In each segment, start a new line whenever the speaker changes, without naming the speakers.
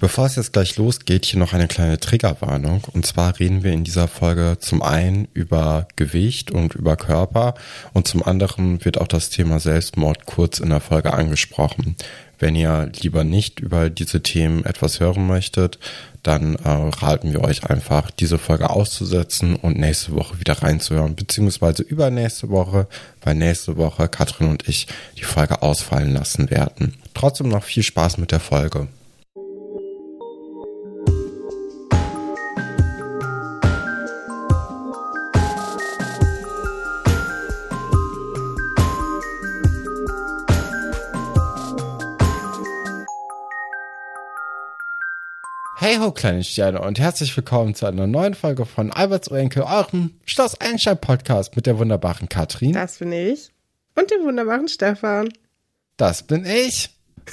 Bevor es jetzt gleich losgeht, hier noch eine kleine Triggerwarnung. Und zwar reden wir in dieser Folge zum einen über Gewicht und über Körper und zum anderen wird auch das Thema Selbstmord kurz in der Folge angesprochen. Wenn ihr lieber nicht über diese Themen etwas hören möchtet, dann äh, raten wir euch einfach, diese Folge auszusetzen und nächste Woche wieder reinzuhören, beziehungsweise übernächste Woche, weil nächste Woche Katrin und ich die Folge ausfallen lassen werden. Trotzdem noch viel Spaß mit der Folge. Hey ho, kleine Sterne und herzlich willkommen zu einer neuen Folge von Alberts Urenkel, eurem Schloss Einstein Podcast mit der wunderbaren Katrin.
Das bin ich. Und dem wunderbaren Stefan.
Das bin ich.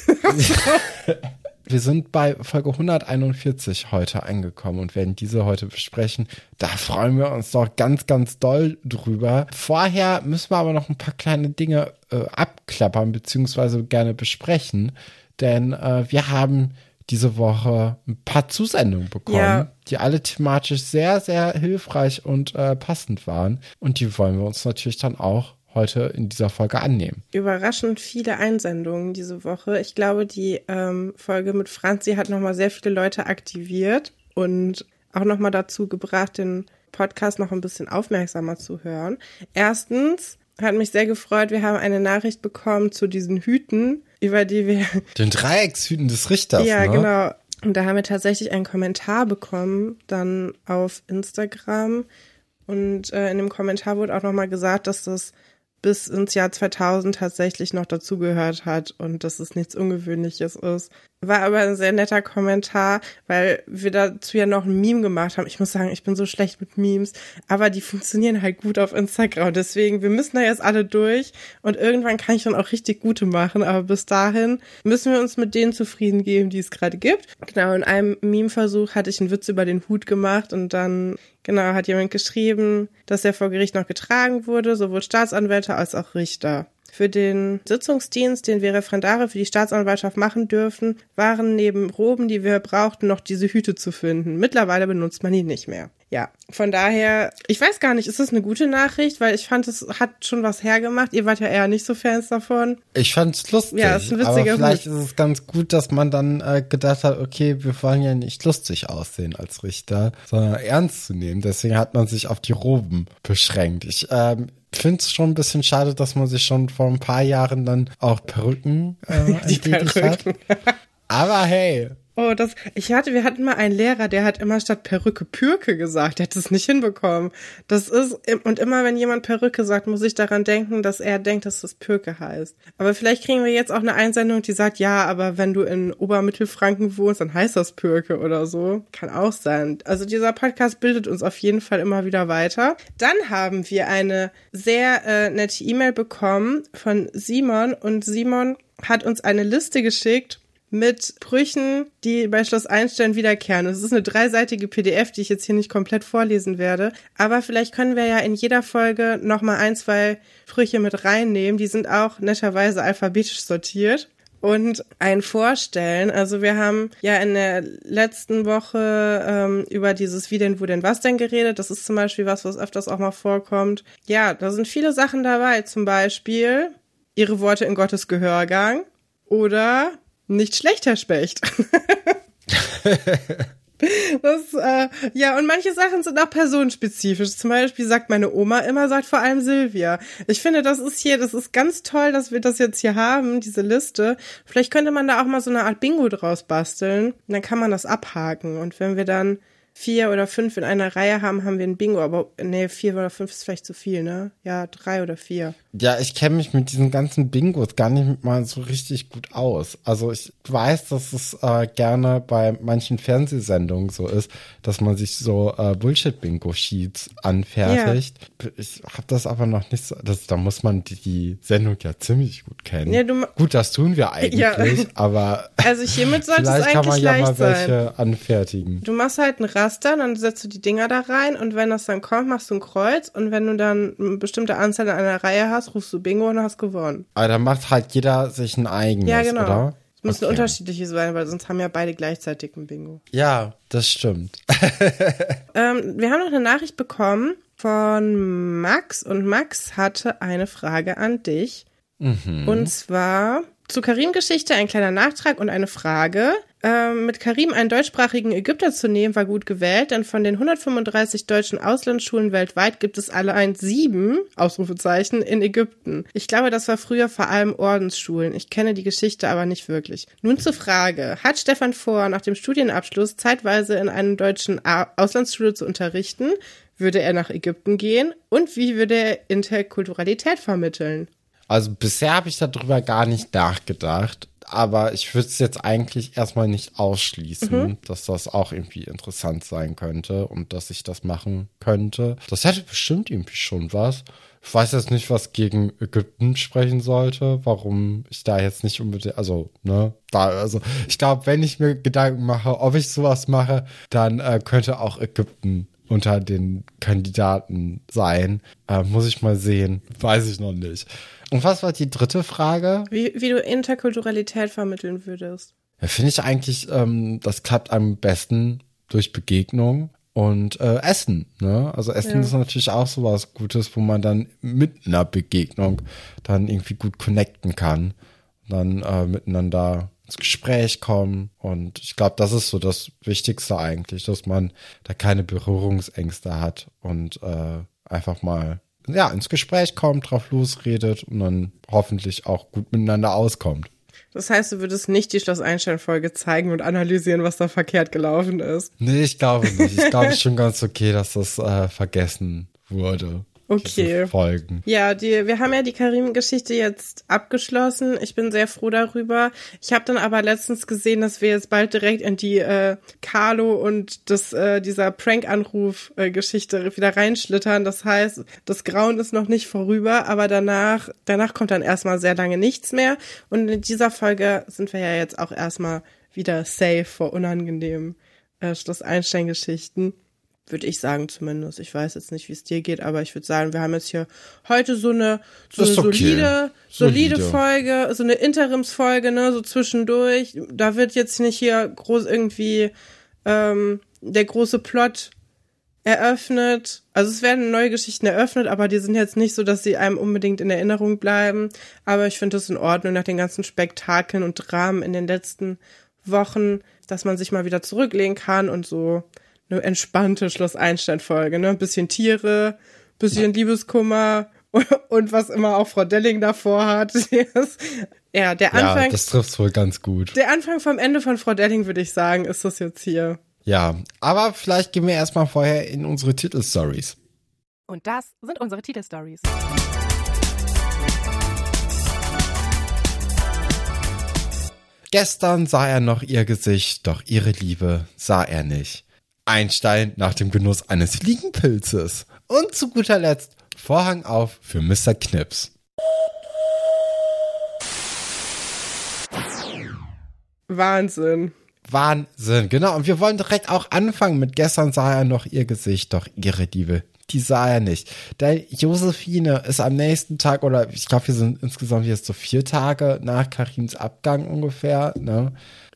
Wir sind bei Folge 141 heute angekommen und werden diese heute besprechen. Da freuen wir uns doch ganz, ganz doll drüber. Vorher müssen wir aber noch ein paar kleine Dinge äh, abklappern beziehungsweise gerne besprechen, denn äh, wir haben diese Woche ein paar Zusendungen bekommen, ja. die alle thematisch sehr, sehr hilfreich und äh, passend waren. Und die wollen wir uns natürlich dann auch heute in dieser Folge annehmen.
Überraschend viele Einsendungen diese Woche. Ich glaube, die ähm, Folge mit Franzi hat nochmal sehr viele Leute aktiviert und auch nochmal dazu gebracht, den Podcast noch ein bisschen aufmerksamer zu hören. Erstens hat mich sehr gefreut, wir haben eine Nachricht bekommen zu diesen Hüten, über die wir.
Den Dreieckshüten des Richters.
Ja,
ne?
genau. Und da haben wir tatsächlich einen Kommentar bekommen, dann auf Instagram. Und äh, in dem Kommentar wurde auch nochmal gesagt, dass das bis ins Jahr 2000 tatsächlich noch dazugehört hat und dass es nichts Ungewöhnliches ist. War aber ein sehr netter Kommentar, weil wir dazu ja noch ein Meme gemacht haben. Ich muss sagen, ich bin so schlecht mit Memes, aber die funktionieren halt gut auf Instagram. Deswegen, wir müssen da jetzt alle durch und irgendwann kann ich dann auch richtig gute machen. Aber bis dahin müssen wir uns mit denen zufrieden geben, die es gerade gibt. Genau, in einem Meme-Versuch hatte ich einen Witz über den Hut gemacht und dann Genau, hat jemand geschrieben, dass er vor Gericht noch getragen wurde, sowohl Staatsanwälte als auch Richter. Für den Sitzungsdienst, den wir Referendare für die Staatsanwaltschaft machen dürfen, waren neben Roben, die wir brauchten, noch diese Hüte zu finden. Mittlerweile benutzt man die nicht mehr. Ja, von daher, ich weiß gar nicht, ist das eine gute Nachricht, weil ich fand, es hat schon was hergemacht. Ihr wart ja eher nicht so Fans davon.
Ich fand es lustig. Ja, ist ein witziger aber vielleicht Hut. ist es ganz gut, dass man dann äh, gedacht hat, okay, wir wollen ja nicht lustig aussehen als Richter, sondern ernst zu nehmen. Deswegen hat man sich auf die Roben beschränkt. Ich ähm, finde es schon ein bisschen schade, dass man sich schon vor ein paar Jahren dann auch Perücken äh, entwickelt hat. Aber hey,
Oh, das, ich hatte, wir hatten mal einen Lehrer, der hat immer statt Perücke Pürke gesagt. Der hat es nicht hinbekommen. Das ist, und immer wenn jemand Perücke sagt, muss ich daran denken, dass er denkt, dass das Pürke heißt. Aber vielleicht kriegen wir jetzt auch eine Einsendung, die sagt, ja, aber wenn du in Obermittelfranken wohnst, dann heißt das Pürke oder so. Kann auch sein. Also dieser Podcast bildet uns auf jeden Fall immer wieder weiter. Dann haben wir eine sehr äh, nette E-Mail bekommen von Simon und Simon hat uns eine Liste geschickt mit Brüchen, die bei Schloss Einstein wiederkehren. Es ist eine dreiseitige PDF, die ich jetzt hier nicht komplett vorlesen werde. Aber vielleicht können wir ja in jeder Folge nochmal ein, zwei Sprüche mit reinnehmen. Die sind auch netterweise alphabetisch sortiert. Und ein Vorstellen. Also wir haben ja in der letzten Woche ähm, über dieses Wie denn, wo denn, was denn geredet. Das ist zum Beispiel was, was öfters auch mal vorkommt. Ja, da sind viele Sachen dabei. Zum Beispiel ihre Worte in Gottes Gehörgang oder nicht schlecht, Herr Specht. Das, äh, ja, und manche Sachen sind auch personenspezifisch. Zum Beispiel sagt meine Oma immer, sagt vor allem Silvia. Ich finde, das ist hier, das ist ganz toll, dass wir das jetzt hier haben, diese Liste. Vielleicht könnte man da auch mal so eine Art Bingo draus basteln. Dann kann man das abhaken. Und wenn wir dann vier oder fünf in einer Reihe haben, haben wir ein Bingo. Aber nee, vier oder fünf ist vielleicht zu viel, ne? Ja, drei oder vier.
Ja, ich kenne mich mit diesen ganzen Bingos gar nicht mal so richtig gut aus. Also ich weiß, dass es äh, gerne bei manchen Fernsehsendungen so ist, dass man sich so äh, Bullshit-Bingo-Sheets anfertigt. Ja. Ich habe das aber noch nicht so. Das, da muss man die, Sendung ja ziemlich gut kennen. Ja, du, gut, das tun wir eigentlich, ja. aber
also hiermit sollte es eigentlich
kann man
ja
mal welche sein. anfertigen.
Du machst halt ein Raster, dann setzt du die Dinger da rein und wenn das dann kommt, machst du ein Kreuz und wenn du dann eine bestimmte Anzahl in einer Reihe hast, rufst du Bingo und hast gewonnen.
Aber dann macht halt jeder sich ein eigenes, ja, genau. oder?
Es müssen
Okay.
unterschiedliche sein, weil sonst haben ja beide gleichzeitig ein Bingo.
Ja, das stimmt.
Ähm, wir haben noch eine Nachricht bekommen von Max und Max hatte eine Frage an dich. Und zwar zu Karim-Geschichte ein kleiner Nachtrag und eine Frage. Ähm, mit Karim einen deutschsprachigen Ägypter zu nehmen, war gut gewählt, denn von den 135 deutschen Auslandsschulen weltweit gibt es allein sieben, Ausrufezeichen, in Ägypten. Ich glaube, das war früher vor allem Ordensschulen. Ich kenne die Geschichte aber nicht wirklich. Nun zur Frage. Hat Stefan vor, nach dem Studienabschluss zeitweise in einer deutschen Auslandsschule zu unterrichten? Würde er nach Ägypten gehen? Und wie würde er Interkulturalität vermitteln?
Also bisher habe ich darüber gar nicht nachgedacht, aber ich würde es jetzt eigentlich erstmal nicht ausschließen, dass das auch irgendwie interessant sein könnte und dass ich das machen könnte. Das hätte bestimmt irgendwie schon was. Ich weiß jetzt nicht, was gegen Ägypten sprechen sollte, warum ich da jetzt nicht unbedingt, also, ne, da, also, ich glaube, wenn ich mir Gedanken mache, ob ich sowas mache, dann äh, könnte auch Ägypten unter den Kandidaten sein. Äh, muss ich mal sehen. Weiß ich noch nicht. Und was war die dritte Frage?
Wie, wie du Interkulturalität vermitteln würdest?
Ja, Finde ich eigentlich, ähm, das klappt am besten durch Begegnung und äh, Essen. Ne? Also Essen
Ja.
ist natürlich auch sowas Gutes, wo man dann mit einer Begegnung dann irgendwie gut connecten kann. Dann äh, miteinander ins Gespräch kommen. Und ich glaube, das ist so das Wichtigste eigentlich, dass man da keine Berührungsängste hat und äh, einfach mal ja, ins Gespräch kommt, drauf losredet und dann hoffentlich auch gut miteinander auskommt.
Das heißt, du würdest nicht die Schloss Einstein-Folge zeigen und analysieren, was da verkehrt gelaufen ist.
Nee, ich glaube nicht. Ich glaube, es ist schon ganz okay, dass das äh, vergessen wurde.
Okay.
Folgen.
Ja, die, wir haben ja die Karim-Geschichte jetzt abgeschlossen. Ich bin sehr froh darüber. Ich habe dann aber letztens gesehen, dass wir jetzt bald direkt in die äh, Carlo und das, äh, dieser Prank-Anruf-Geschichte wieder reinschlittern. Das heißt, das Grauen ist noch nicht vorüber, aber danach, danach kommt dann erstmal sehr lange nichts mehr. Und in dieser Folge sind wir ja jetzt auch erstmal wieder safe vor unangenehmen äh, Schloss Einstein-Geschichten. Würde ich sagen zumindest. Ich weiß jetzt nicht, wie es dir geht, aber ich würde sagen, wir haben jetzt hier heute so eine, so eine
okay.
solide, solide,
Solide.
Folge, so eine Interimsfolge, ne, so zwischendurch. Da wird jetzt nicht hier groß irgendwie ähm, der große Plot eröffnet. Also es werden neue Geschichten eröffnet, aber die sind jetzt nicht so, dass sie einem unbedingt in Erinnerung bleiben. Aber ich finde das in Ordnung nach den ganzen Spektakeln und Dramen in den letzten Wochen, dass man sich mal wieder zurücklehnen kann und so eine entspannte Schloss Einstein-Folge, ne? Ein bisschen Tiere, bisschen Liebeskummer und, und was immer auch Frau Delling davor hat. ja, der
Ja,
Anfang,
das trifft wohl ganz gut.
der Anfang vom Ende von Frau Delling, würde ich sagen, ist das jetzt hier.
Ja, aber vielleicht gehen wir erstmal vorher in unsere Titelstories.
Und das sind unsere Titelstories.
Gestern sah er noch ihr Gesicht, doch ihre Liebe sah er nicht. Einstein nach dem Genuss eines Fliegenpilzes. Und zu guter Letzt Vorhang auf für Mr. Knips.
Wahnsinn.
Wahnsinn, genau. Und wir wollen direkt auch anfangen mit gestern sah er noch ihr Gesicht, doch ihre Liebe, die sah er nicht. Der Josephine ist am nächsten Tag, oder ich glaube, wir sind insgesamt jetzt so vier Tage nach Karims Abgang ungefähr, ne?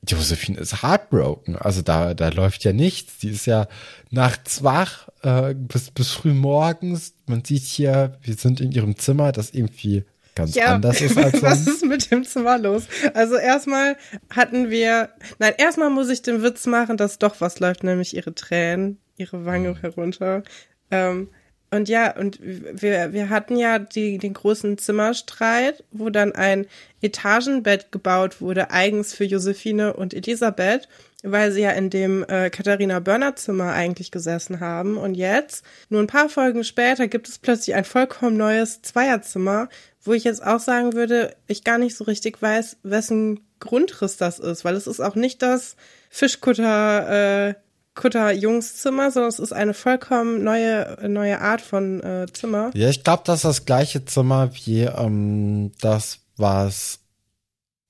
Josephine ist heartbroken. Also da, da läuft ja nichts. Die ist ja nachts wach, äh, bis, bis früh morgens. Man sieht hier, wir sind in ihrem Zimmer, das irgendwie ganz anders ist als
was
sonst.
ist mit dem Zimmer los? Also erstmal hatten wir, nein, erstmal muss ich den Witz machen, dass doch was läuft, nämlich ihre Tränen, ihre Wange herunter. Ähm, und ja, und wir, wir hatten ja die, den großen Zimmerstreit, wo dann ein Etagenbett gebaut wurde, eigens für Josephine und Elisabeth, weil sie ja in dem äh, Katharina Börner Zimmer eigentlich gesessen haben. Und jetzt, nur ein paar Folgen später, gibt es plötzlich ein vollkommen neues Zweierzimmer, wo ich jetzt auch sagen würde, ich gar nicht so richtig weiß, wessen Grundriss das ist, weil es ist auch nicht das Fischkutter äh, Kutter Jungszimmer, sondern es ist eine vollkommen neue neue Art von äh, Zimmer.
Ja, ich glaube, das ist das gleiche Zimmer wie ähm, das, was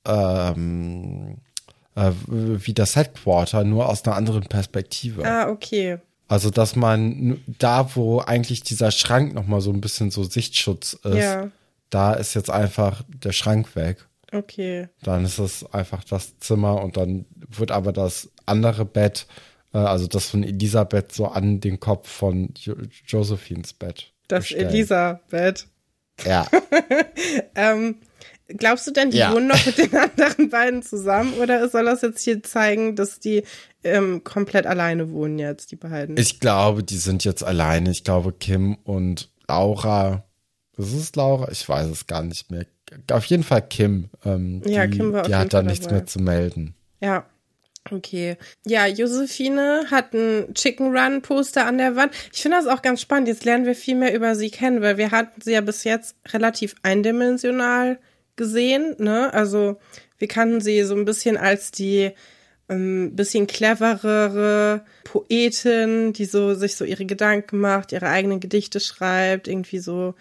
ähm, äh, wie das Headquarter, nur aus einer anderen Perspektive.
Ah, okay.
Also, dass man da, wo eigentlich dieser Schrank nochmal so ein bisschen so Sichtschutz ist,
Ja.
da ist jetzt einfach der Schrank weg.
Okay.
Dann ist es einfach das Zimmer und dann wird aber das andere Bett, also das von Elisabeth, so an den Kopf von jo Josephines Bett.
Das. Elisabeth.
Ja.
Ähm, glaubst du denn, die
Ja.
wohnen noch mit den anderen beiden zusammen oder soll das jetzt hier zeigen, dass die ähm, komplett alleine wohnen jetzt, die beiden?
Ich glaube, die sind jetzt alleine. Ich glaube, Kim und Laura. Ist es Laura? Ich weiß es gar nicht mehr. Auf jeden Fall Kim. Ähm,
Ja,
die,
Kim war auf
die
jeden
hat da nichts
dabei.
mehr zu melden.
Ja. Okay. Ja, Josephine hat ein Chicken Run Poster an der Wand. Ich finde das auch ganz spannend. Jetzt lernen wir viel mehr über sie kennen, weil wir hatten sie ja bis jetzt relativ eindimensional gesehen, ne? Also, wir kannten sie so ein bisschen als die ähm, bisschen cleverere Poetin, die so sich so ihre Gedanken macht, ihre eigenen Gedichte schreibt, irgendwie so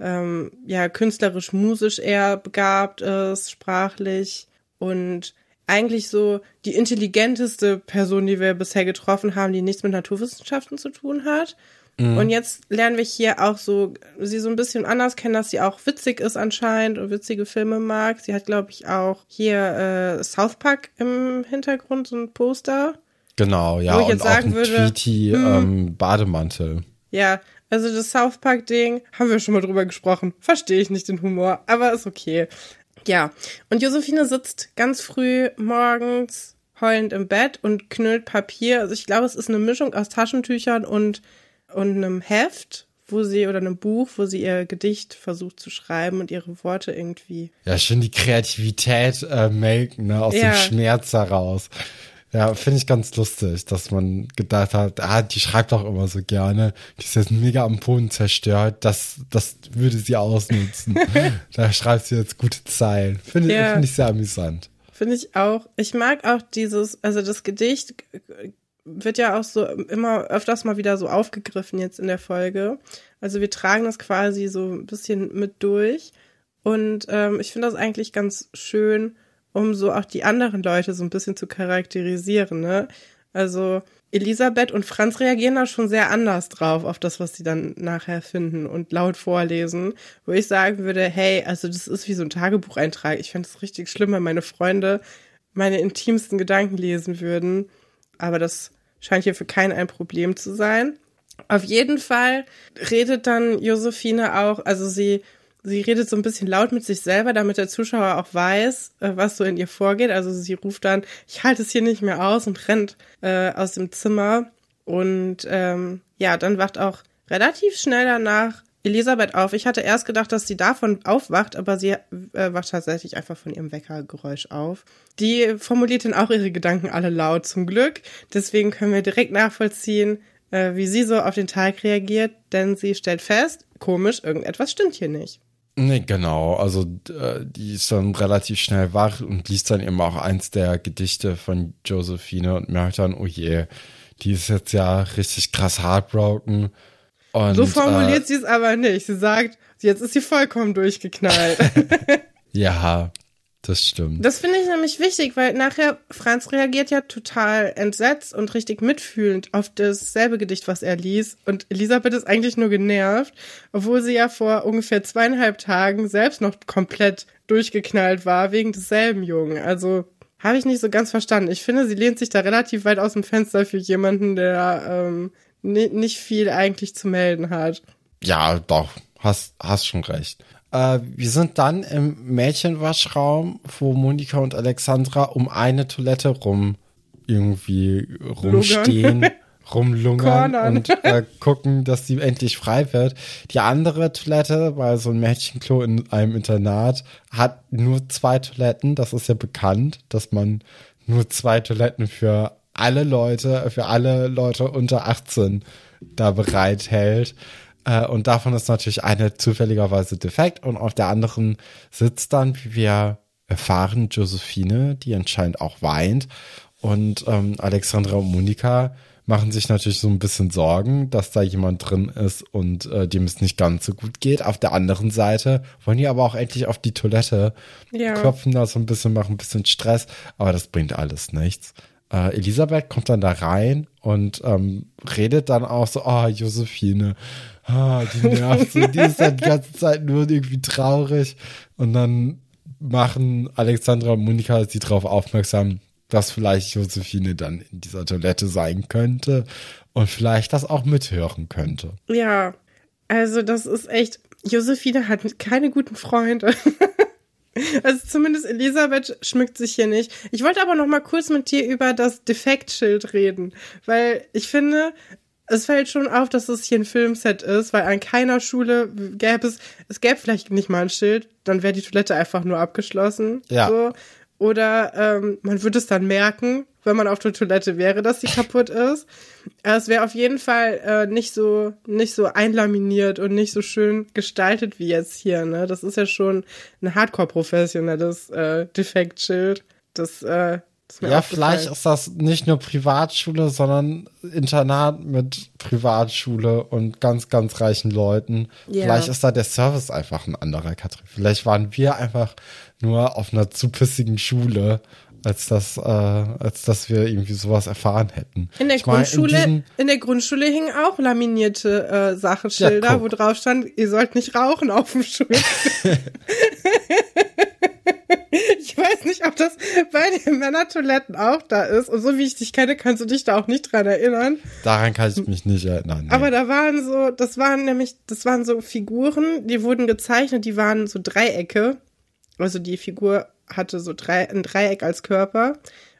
ähm, ja künstlerisch musisch eher begabt ist, sprachlich und eigentlich so die intelligenteste Person, die wir bisher getroffen haben, die nichts mit Naturwissenschaften zu tun hat. Und jetzt lernen wir hier auch so sie so ein bisschen anders kennen, dass sie auch witzig ist anscheinend und witzige Filme mag. Sie hat, glaube ich, auch hier äh, South Park im Hintergrund so ein Poster.
Genau, ja. Und auch ein
würde, hm.
Ähm, Bademantel.
Ja, also das South Park-Ding haben wir schon mal drüber gesprochen. Verstehe ich nicht den Humor, aber ist okay. Ja, und Josephine sitzt ganz früh morgens heulend im Bett und knüllt Papier. Also ich glaube, es ist eine Mischung aus Taschentüchern und, und einem Heft, wo sie, oder einem Buch, wo sie ihr Gedicht versucht zu schreiben und ihre Worte irgendwie.
Ja, schon die Kreativität äh, melken, ne, aus
Ja.
dem Schmerz heraus. Ja, finde ich ganz lustig, dass man gedacht hat, ah, die schreibt doch immer so gerne, die ist jetzt mega am Boden zerstört, das, das würde sie ausnutzen. da schreibt sie jetzt gute Zeilen. Finde
Ja.
finde ich sehr amüsant.
Finde ich auch. Ich mag auch dieses, also das Gedicht wird ja auch so immer öfters mal wieder so aufgegriffen jetzt in der Folge. Also wir tragen das quasi so ein bisschen mit durch. Und ähm, ich finde das eigentlich ganz schön, um so auch die anderen Leute so ein bisschen zu charakterisieren, ne? Also Elisabeth und Franz reagieren da schon sehr anders drauf, auf das, was sie dann nachher finden und laut vorlesen, wo ich sagen würde, hey, also das ist wie so ein Tagebucheintrag. Ich fände es richtig schlimm, wenn meine Freunde meine intimsten Gedanken lesen würden. Aber das scheint hier für keinen ein Problem zu sein. Auf jeden Fall redet dann Josephine auch, also sie, sie redet so ein bisschen laut mit sich selber, damit der Zuschauer auch weiß, äh, was so in ihr vorgeht. Also sie ruft dann, ich halte es hier nicht mehr aus und rennt äh, aus dem Zimmer. Und ähm, ja, dann wacht auch relativ schnell danach Elisabeth auf. Ich hatte erst gedacht, dass sie davon aufwacht, aber sie äh, wacht tatsächlich einfach von ihrem Weckergeräusch auf. Die formuliert dann auch ihre Gedanken alle laut zum Glück. Deswegen können wir direkt nachvollziehen, äh, wie sie so auf den Tag reagiert, denn sie stellt fest, komisch, irgendetwas stimmt hier nicht.
Nee, genau. Also äh, die ist dann relativ schnell wach und liest dann eben auch eins der Gedichte von Josephine und merkt dann, oh je, die ist jetzt ja richtig krass heartbroken. Und,
So formuliert
äh,
sie es aber nicht. Sie sagt, jetzt ist sie vollkommen durchgeknallt.
Ja, das stimmt.
Das finde ich nämlich wichtig, weil nachher Franz reagiert ja total entsetzt und richtig mitfühlend auf dasselbe Gedicht, was er liest. Und Elisabeth ist eigentlich nur genervt, obwohl sie ja vor ungefähr zweieinhalb Tagen selbst noch komplett durchgeknallt war wegen desselben Jungen. Also habe ich nicht so ganz verstanden. Ich finde, sie lehnt sich da relativ weit aus dem Fenster für jemanden, der ähm, ni- nicht viel eigentlich zu melden hat.
Ja, doch, hast, hast schon recht. Äh, wir sind dann im Mädchenwaschraum, wo Monika und Alexandra um eine Toilette rum irgendwie rumstehen, rumlungern
Cornern.
und äh, gucken, dass sie endlich frei wird. Die andere Toilette, bei so ein Mädchenklo in einem Internat, hat nur zwei Toiletten. Das ist ja bekannt, dass man nur zwei Toiletten für alle Leute, für alle Leute unter 18 da bereithält. Äh, und davon ist natürlich eine zufälligerweise defekt und auf der anderen sitzt dann, wie wir erfahren, Josephine, die anscheinend auch weint. Und ähm, Alexandra und Monika machen sich natürlich so ein bisschen Sorgen, dass da jemand drin ist und äh, dem es nicht ganz so gut geht. Auf der anderen Seite wollen die aber auch endlich auf die Toilette,
Ja.
klopfen da so ein bisschen, machen ein bisschen Stress, aber das bringt alles nichts. Äh, Elisabeth kommt dann da rein und ähm, redet dann auch so, oh, Josephine, ah, die nervt so, die ist dann die ganze Zeit nur irgendwie traurig und dann machen Alexandra und Monika sie darauf aufmerksam, dass vielleicht Josephine dann in dieser Toilette sein könnte und vielleicht das auch mithören könnte.
Ja, also das ist echt, Josephine hat keine guten Freunde. Also zumindest Elisabeth schmückt sich hier nicht. Ich wollte aber noch mal kurz mit dir über das Defektschild reden, weil ich finde, es fällt schon auf, dass es hier ein Filmset ist, weil an keiner Schule gäbe es, es gäbe vielleicht nicht mal ein Schild, dann wäre die Toilette einfach nur abgeschlossen.
Ja.
So. Oder ähm, man würde es dann merken, wenn man auf der Toilette wäre, dass sie kaputt ist. Aber Es wäre auf jeden Fall äh, nicht so nicht so einlaminiert und nicht so schön gestaltet wie jetzt hier. Ne, das ist ja schon ein Hardcore professionelles äh, Defektschild. Das, äh,
Ja, vielleicht ist das nicht nur Privatschule, sondern Internat mit Privatschule und ganz, ganz reichen Leuten.
Ja.
Vielleicht ist da der Service einfach ein anderer, Katrin. Vielleicht waren wir einfach nur auf einer zu pissigen Schule, als dass, äh, als dass wir irgendwie sowas erfahren hätten.
In der
Ich
Grundschule,
diesem-
in der Grundschule hingen auch laminierte äh, Sachenschilder,
Ja,
wo drauf stand, ihr sollt nicht rauchen auf dem Schulhof. ich weiß nicht, ob das bei den Männertoiletten auch da ist. Und so wie ich dich kenne, kannst du dich da auch nicht dran erinnern.
daran kann ich mich nicht erinnern. nee.
Aber da waren so, das waren nämlich, das waren so Figuren, die wurden gezeichnet, die waren so Dreiecke. Also die Figur hatte so drei, ein Dreieck als Körper.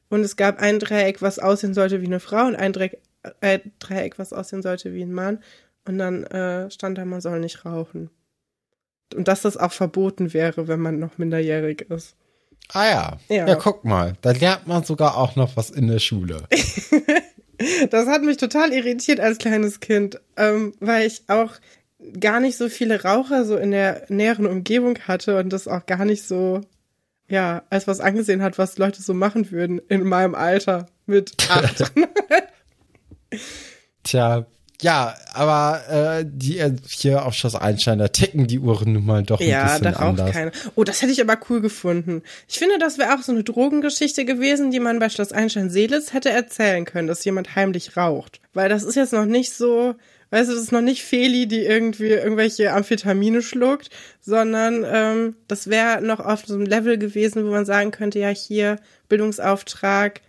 Und es gab ein Dreieck, was aussehen sollte wie eine Frau und ein Dreieck, äh, Dreieck was aussehen sollte wie ein Mann. Und dann äh, stand da, man soll nicht rauchen. Und dass das auch verboten wäre, wenn man noch minderjährig ist.
Ah ja.
Ja.
ja. guck mal. Da lernt man sogar auch noch was in der Schule.
Das hat mich total irritiert als kleines Kind, ähm, weil ich auch gar nicht so viele Raucher so in der näheren Umgebung hatte und das auch gar nicht so, ja, als was angesehen hat, was Leute so machen würden in meinem Alter mit acht.
Tja, ja, aber äh, die äh, hier auf Schloss Einstein, da ticken die Uhren nun mal doch ein
ja,
bisschen
da raucht
anders.
keiner. Oh, das hätte ich aber cool gefunden. Ich finde, das wäre auch so eine Drogengeschichte gewesen, die man bei Schloss Einstein-Seelitz hätte erzählen können, dass jemand heimlich raucht. Weil das ist jetzt noch nicht so, weißt du, das ist noch nicht Feli, die irgendwie irgendwelche Amphetamine schluckt, sondern ähm, das wäre noch auf so einem Level gewesen, wo man sagen könnte, ja, hier Bildungsauftrag,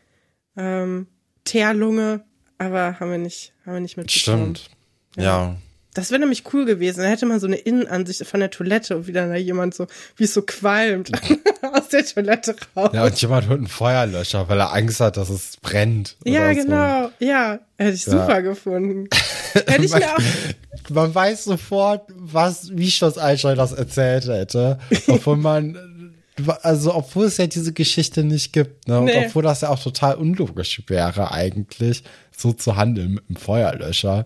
ähm, Teerlunge, aber haben wir nicht, haben wir nicht mitbekommen.
Stimmt. Ja.
Das wäre nämlich cool gewesen. Dann hätte man so eine Innenansicht von der Toilette und wie dann da jemand so, wie es so qualmt aus der Toilette raus.
Ja, und jemand holt einen Feuerlöscher, weil er Angst hat, dass es brennt.
Ja,
oder so.
genau. Ja, hätte ich
Ja.
super gefunden. Hätte ich
man,
mir auch.
man weiß sofort, was, wie Schloss Einstein das erzählt hätte. Obwohl man, also obwohl es ja diese Geschichte nicht gibt, ne? Und
Nee.
obwohl das ja auch total unlogisch wäre eigentlich, so zu handeln mit einem Feuerlöscher.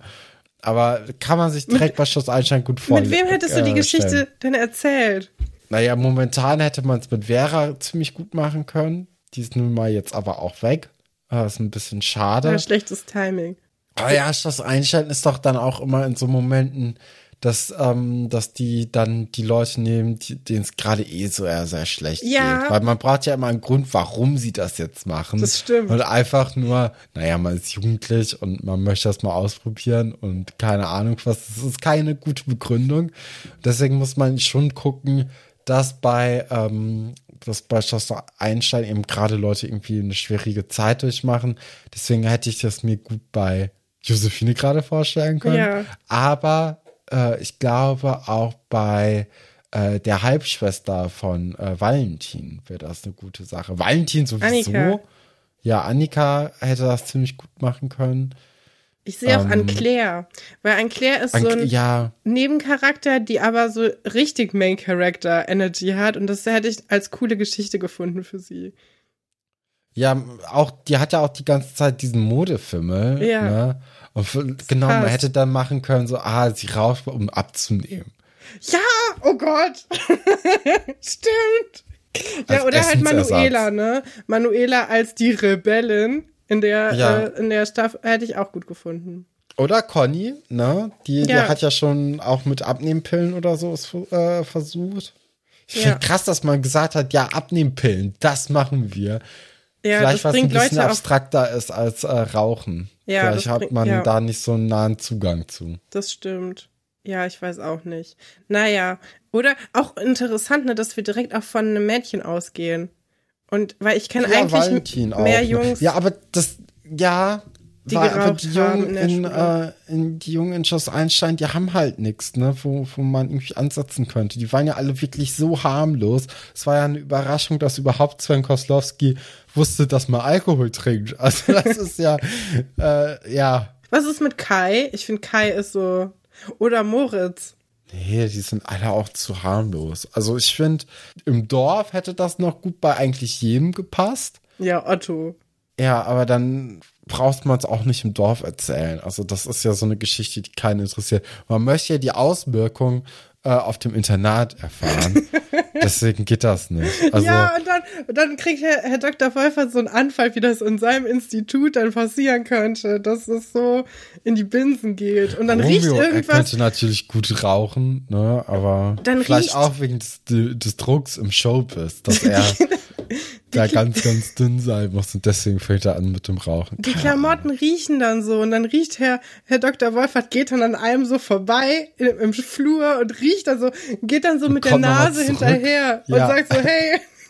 Aber kann man sich direkt bei Schloss Einstein gut vorstellen.
Mit wem hättest du die Geschichte denn erzählt?
Naja, momentan hätte man es mit Vera ziemlich gut machen können. Die ist nun mal jetzt aber auch weg. Das ist ein bisschen schade.
Ja, schlechtes Timing.
Aber ja, Schloss Einstein ist doch dann auch immer in so Momenten, dass, ähm, dass die dann die Leute nehmen, denen es gerade eh so eher sehr schlecht
Ja.
geht. Weil man braucht ja immer einen Grund, warum sie das jetzt machen.
Das stimmt.
Und einfach nur, naja, man ist jugendlich und man möchte das mal ausprobieren und keine Ahnung was. Das ist keine gute Begründung. Deswegen muss man schon gucken, dass bei, ähm, dass bei Schloss Einstein eben gerade Leute irgendwie eine schwierige Zeit durchmachen. Deswegen hätte ich das mir gut bei Josephine gerade vorstellen können.
Ja.
Aber äh, ich glaube auch bei äh, der Halbschwester von äh, Valentin wäre das eine gute Sache. Valentin sowieso.
Annika.
Ja, Annika hätte das ziemlich gut machen können.
Ich sehe auch
Ähm,
an Claire. Weil an Claire ist
An,
so ein
ja,
Nebencharakter, die aber so richtig Main Character Energy hat. Und das hätte ich als coole Geschichte gefunden für sie.
ja, auch, die hat ja auch die ganze Zeit diesen Modefimmel.
Ja.
Ne? Und genau, man hätte dann machen können, so, ah, sie raucht, um abzunehmen.
Ja, oh Gott. Stimmt. Ja,
Als
oder halt. Manuela, ne? Manuela als die Rebellin in der,
Ja.
äh, in der Staffel hätte ich auch gut gefunden.
Oder Conny, ne? Die, die
Ja.
hat ja schon auch mit Abnehmpillen oder so es, äh, versucht. Ich
Ja.
finde krass, dass man gesagt hat, ja, Abnehmpillen, das machen wir.
Ja,
Vielleicht
das
was ein bisschen
Leute
abstrakter ist als äh, Rauchen.
Ja,
Vielleicht hat
bringt-
man
ja.
da nicht so einen nahen Zugang zu.
das stimmt. Ja, ich weiß auch nicht. Naja, Oder auch interessant, ne, dass wir direkt auch von einem Mädchen ausgehen. Und weil ich kenne
Ja,
eigentlich
Valentin auch.
mehr
ne?
Jungs.
Ja, aber das, ja,
Die
war, aber
geraucht
die Jungen
haben in
in, äh, in, die Jungen in Schloss Einstein, die haben halt nichts, ne, wo, wo man irgendwie ansetzen könnte. Die waren ja alle wirklich so harmlos. Es war ja eine Überraschung, dass überhaupt Sven Koslowski wusste, dass man Alkohol trinkt. Also das ist ja, äh, ja.
Was ist mit Kai? Ich finde Kai ist so. Oder Moritz.
Nee, die sind alle auch zu harmlos. Also ich finde, im Dorf hätte das noch gut bei eigentlich jedem gepasst.
Ja, Otto.
Ja, aber dann braucht man es auch nicht im Dorf erzählen. Also das ist ja so eine Geschichte, die keinen interessiert. Man möchte ja die Auswirkung äh, auf dem Internat erfahren. Deswegen geht das nicht. Also
ja, und dann, dann kriegt Herr, Herr Dr. Wolfert so einen Anfall, wie das in seinem Institut dann passieren könnte, dass es so in die Binsen geht. Und dann riecht
Romeo, er
irgendwas.
könnte natürlich gut rauchen, ne? Aber
Dann
vielleicht
riecht-
auch wegen des, des Drucks im Showbiz, dass er da ganz, ganz dünn sein muss und deswegen fängt er an mit dem Rauchen.
Die Klamotten riechen dann so und dann riecht Herr, Herr Dr. Wolfert, geht dann an einem so vorbei im, im Flur und riecht dann so, geht dann so mit der Nase hinterher und
Ja.
sagt so, hey.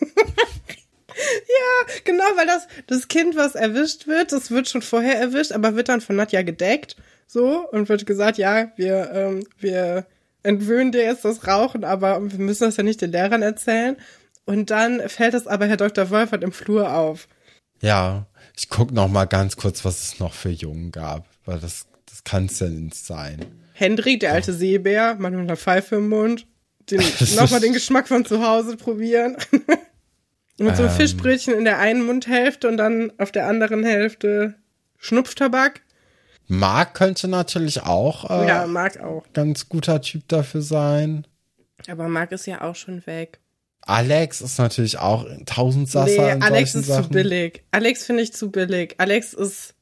ja, genau, weil das, das Kind, was erwischt wird, das wird schon vorher erwischt, aber wird dann von Nadja gedeckt, so, und wird gesagt, ja, wir, ähm, wir entwöhnen dir jetzt das Rauchen, aber wir müssen das ja nicht den Lehrern erzählen. Und dann fällt es aber Herr Dr. Wolfert im Flur auf.
Ja, ich guck noch mal ganz kurz, was es noch für Jungen gab, weil das, das kann es ja nicht sein.
Hendrik, der alte Seebär, Mann mit einer Pfeife im Mund, den, nochmal den Geschmack von zu Hause probieren. mit so einem
Ähm.
Fischbrötchen in der einen Mundhälfte und dann auf der anderen Hälfte Schnupftabak.
Marc könnte natürlich auch äh,
Ja, Marc auch.
ganz guter Typ dafür sein.
Aber Marc ist ja auch schon weg.
Alex ist natürlich auch ein Tausendsasser
Nee, Alex ist
Sachen.
zu billig. Alex finde ich zu billig. Alex ist.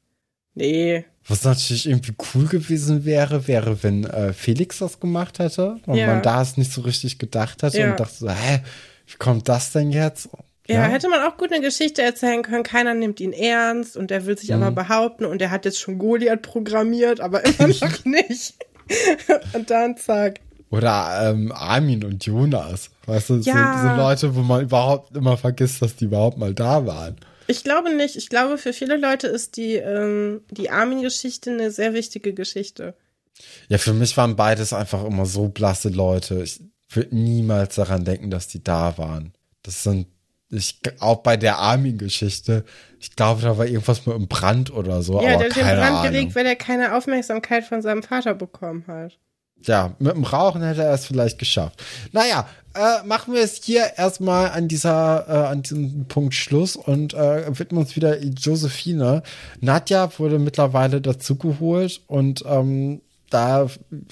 Nee.
Was natürlich irgendwie cool gewesen wäre, wäre, wenn äh, Felix das gemacht hätte, weil
Ja.
man da es nicht so richtig gedacht hätte
Ja.
und dachte so, hä, wie kommt das denn jetzt?
Ja, hätte man auch gut eine Geschichte erzählen können. Keiner nimmt ihn ernst und er will sich
Mhm.
aber behaupten und er hat jetzt schon Goliath programmiert, aber immer noch nicht. und dann zack.
Oder ähm, Armin und Jonas. Weißt du,
Ja.
so, so Leute, wo man überhaupt immer vergisst, dass die überhaupt mal da waren.
Ich glaube nicht. Ich glaube, für viele Leute ist die, ähm, die Armin-Geschichte eine sehr wichtige Geschichte.
Ja, für mich waren beides einfach immer so blasse Leute. Ich würde niemals daran denken, dass die da waren. Das sind, ich, auch bei der Armin-Geschichte, ich glaube, da war irgendwas mit einem Brand oder so,
ja,
aber
der hat den Brand
Ahnung.
gelegt, weil er keine Aufmerksamkeit von seinem Vater bekommen hat.
Ja, mit dem Rauchen hätte er es vielleicht geschafft. Naja, äh, machen wir es hier erstmal an dieser, äh, an diesem Punkt Schluss und äh, widmen uns wieder Josephine. Nadja wurde mittlerweile dazugeholt und ähm, da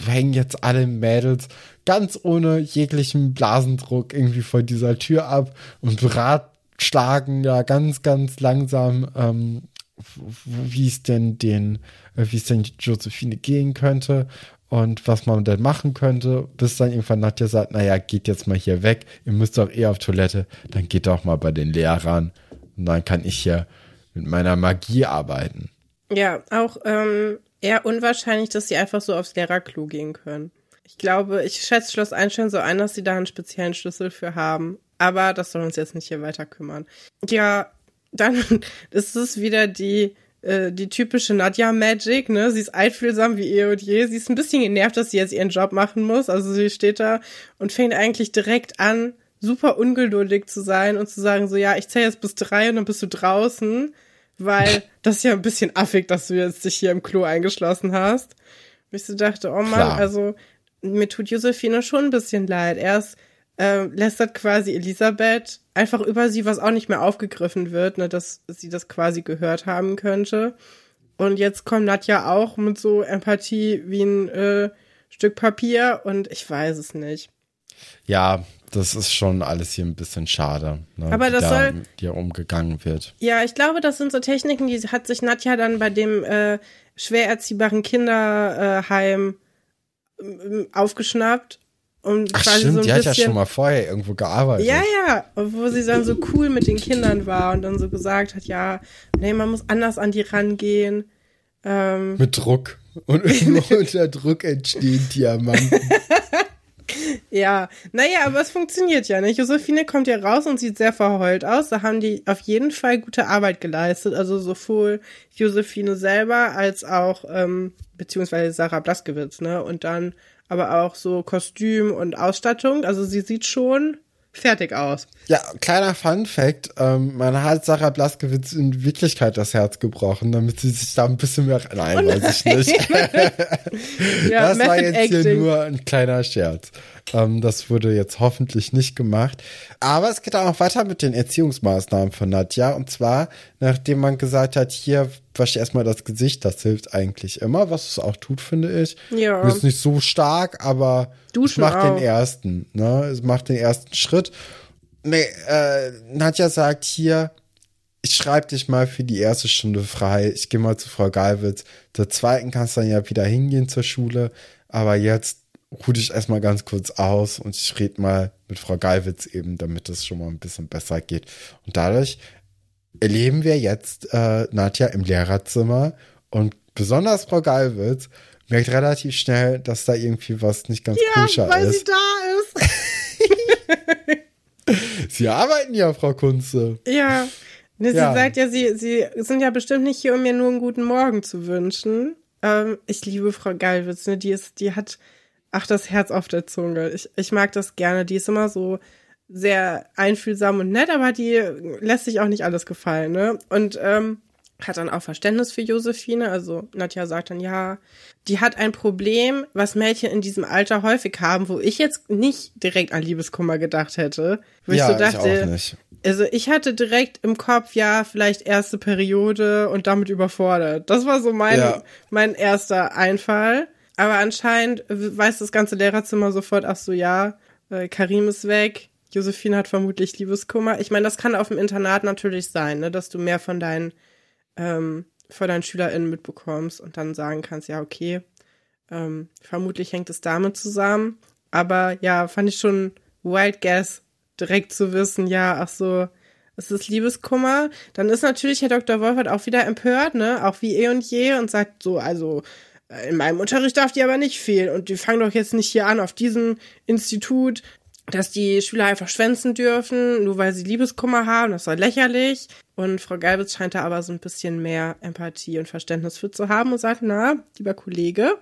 hängen jetzt alle Mädels ganz ohne jeglichen Blasendruck irgendwie vor dieser Tür ab und beratschlagen ja ganz, ganz langsam, ähm, wie es denn den, äh, wie es denn Josephine gehen könnte und was man denn machen könnte, bis dann irgendwann Nadja sagt, naja, geht jetzt mal hier weg, ihr müsst doch eh auf Toilette, dann geht doch mal bei den Lehrern und dann kann ich hier mit meiner Magie arbeiten.
Ja, auch ähm, eher unwahrscheinlich, dass sie einfach so aufs Lehrerklo gehen können. Ich glaube, ich schätze Schloss Einstein so ein, dass sie da einen speziellen Schlüssel für haben. Aber das soll uns jetzt nicht hier weiter kümmern. Ja, dann ist es wieder die, äh, die typische Nadja Magic, ne? Sie ist einfühlsam wie eh und je. Sie ist ein bisschen genervt, dass sie jetzt ihren Job machen muss. Also sie steht da und fängt eigentlich direkt an, super ungeduldig zu sein und zu sagen so, ja, ich zähle jetzt bis drei und dann bist du draußen, weil das ist ja ein bisschen affig, dass du jetzt dich hier im Klo eingeschlossen hast. Und ich so dachte, oh Mann,
Klar.
also mir tut Josephine schon ein bisschen leid. Erst äh, lästert quasi Elisabeth einfach über sie, was auch nicht mehr aufgegriffen wird, ne, dass sie das quasi gehört haben könnte. Und jetzt kommt Nadja auch mit so Empathie wie ein äh, Stück Papier und ich weiß es nicht.
Ja, das ist schon alles hier ein bisschen schade, ne,
Aber das
da
soll-
dir umgegangen wird.
Ja, ich glaube, das sind so Techniken, die hat sich Nadja dann bei dem äh, schwer erziehbaren Kinderheim ähm, aufgeschnappt und
Ach
quasi
stimmt,
so ein
die hat
bisschen
ja schon mal vorher irgendwo gearbeitet.
Ja, ja, wo sie dann so cool mit den Kindern war und dann so gesagt hat, ja, nee, man muss anders an die rangehen. Ähm,
Mit Druck. Und unter Druck entstehen Diamanten.
ja, naja, aber es funktioniert ja nicht. Josephine kommt ja raus und sieht sehr verheult aus. Da haben die auf jeden Fall gute Arbeit geleistet. Also sowohl Josephine selber als auch, ähm, beziehungsweise Sarah Blaskewitz, ne? Und dann aber auch so Kostüm und Ausstattung. Also sie sieht schon fertig aus.
Ja, kleiner Fun Fact, ähm, man hat Sarah Blaskewitz in Wirklichkeit das Herz gebrochen, damit sie sich da ein bisschen mehr, nein, oh nein. weiß ich nicht. ja, das war jetzt Acting. hier nur ein kleiner Scherz. Ähm, das wurde jetzt hoffentlich nicht gemacht. Aber es geht auch noch weiter mit den Erziehungsmaßnahmen von Nadja. Und zwar, nachdem man gesagt hat, hier wasche erstmal das Gesicht, das hilft eigentlich immer, was es auch tut, finde ich. Ja. Ist nicht so stark, aber Duschen es macht den ersten, ne? Es macht den ersten Schritt. Nee, äh, Nadja sagt hier, ich schreibe dich mal für die erste Stunde frei. Ich gehe mal zu Frau Galwitz. Zur zweiten kannst du dann ja wieder hingehen zur Schule. Aber jetzt ruh dich erstmal ganz kurz aus und ich rede mal mit Frau Galwitz eben, damit es schon mal ein bisschen besser geht. Und dadurch erleben wir jetzt äh, Nadja im Lehrerzimmer und besonders Frau Galwitz merkt relativ schnell, dass da irgendwie was nicht ganz ja, koscher weil ist.
weil sie
da ist. sie arbeiten ja, Frau Kunze.
Ja. Ne, sie ja. sagt ja, sie, sie sind ja bestimmt nicht hier, um mir nur einen guten Morgen zu wünschen. Ähm, ich liebe Frau Galwitz, ne? Die ist, die hat ach, das Herz auf der Zunge. Ich, ich mag das gerne. Die ist immer so sehr einfühlsam und nett, aber die lässt sich auch nicht alles gefallen, ne? Und ähm, hat dann auch Verständnis für Josephine. Also Nadja sagt dann, ja, die hat ein Problem, was Mädchen in diesem Alter häufig haben, wo ich jetzt nicht direkt an Liebeskummer gedacht hätte. Wo ja, ich so dachte, ich auch nicht. also ich hatte direkt im Kopf, ja, vielleicht erste Periode und damit überfordert. Das war so mein, ja. mein erster Einfall. Aber anscheinend weiß das ganze Lehrerzimmer sofort, ach so, ja, äh, Karim ist weg, Josephine hat vermutlich Liebeskummer. Ich meine, das kann auf dem Internat natürlich sein, ne, dass du mehr von deinen, ähm, von deinen SchülerInnen mitbekommst und dann sagen kannst, ja, okay, ähm, vermutlich hängt es damit zusammen. Aber ja, fand ich schon wild guess, direkt zu wissen, ja, ach so, es ist Liebeskummer. Dann ist natürlich Herr Dr. Wolfert auch wieder empört, ne, auch wie eh und je und sagt so, also, in meinem Unterricht darf die aber nicht fehlen. Und die fangen doch jetzt nicht hier an auf diesem Institut, dass die Schüler einfach schwänzen dürfen, nur weil sie Liebeskummer haben. Das war lächerlich. Und Frau Geibitz scheint da aber so ein bisschen mehr Empathie und Verständnis für zu haben und sagt, na, lieber Kollege,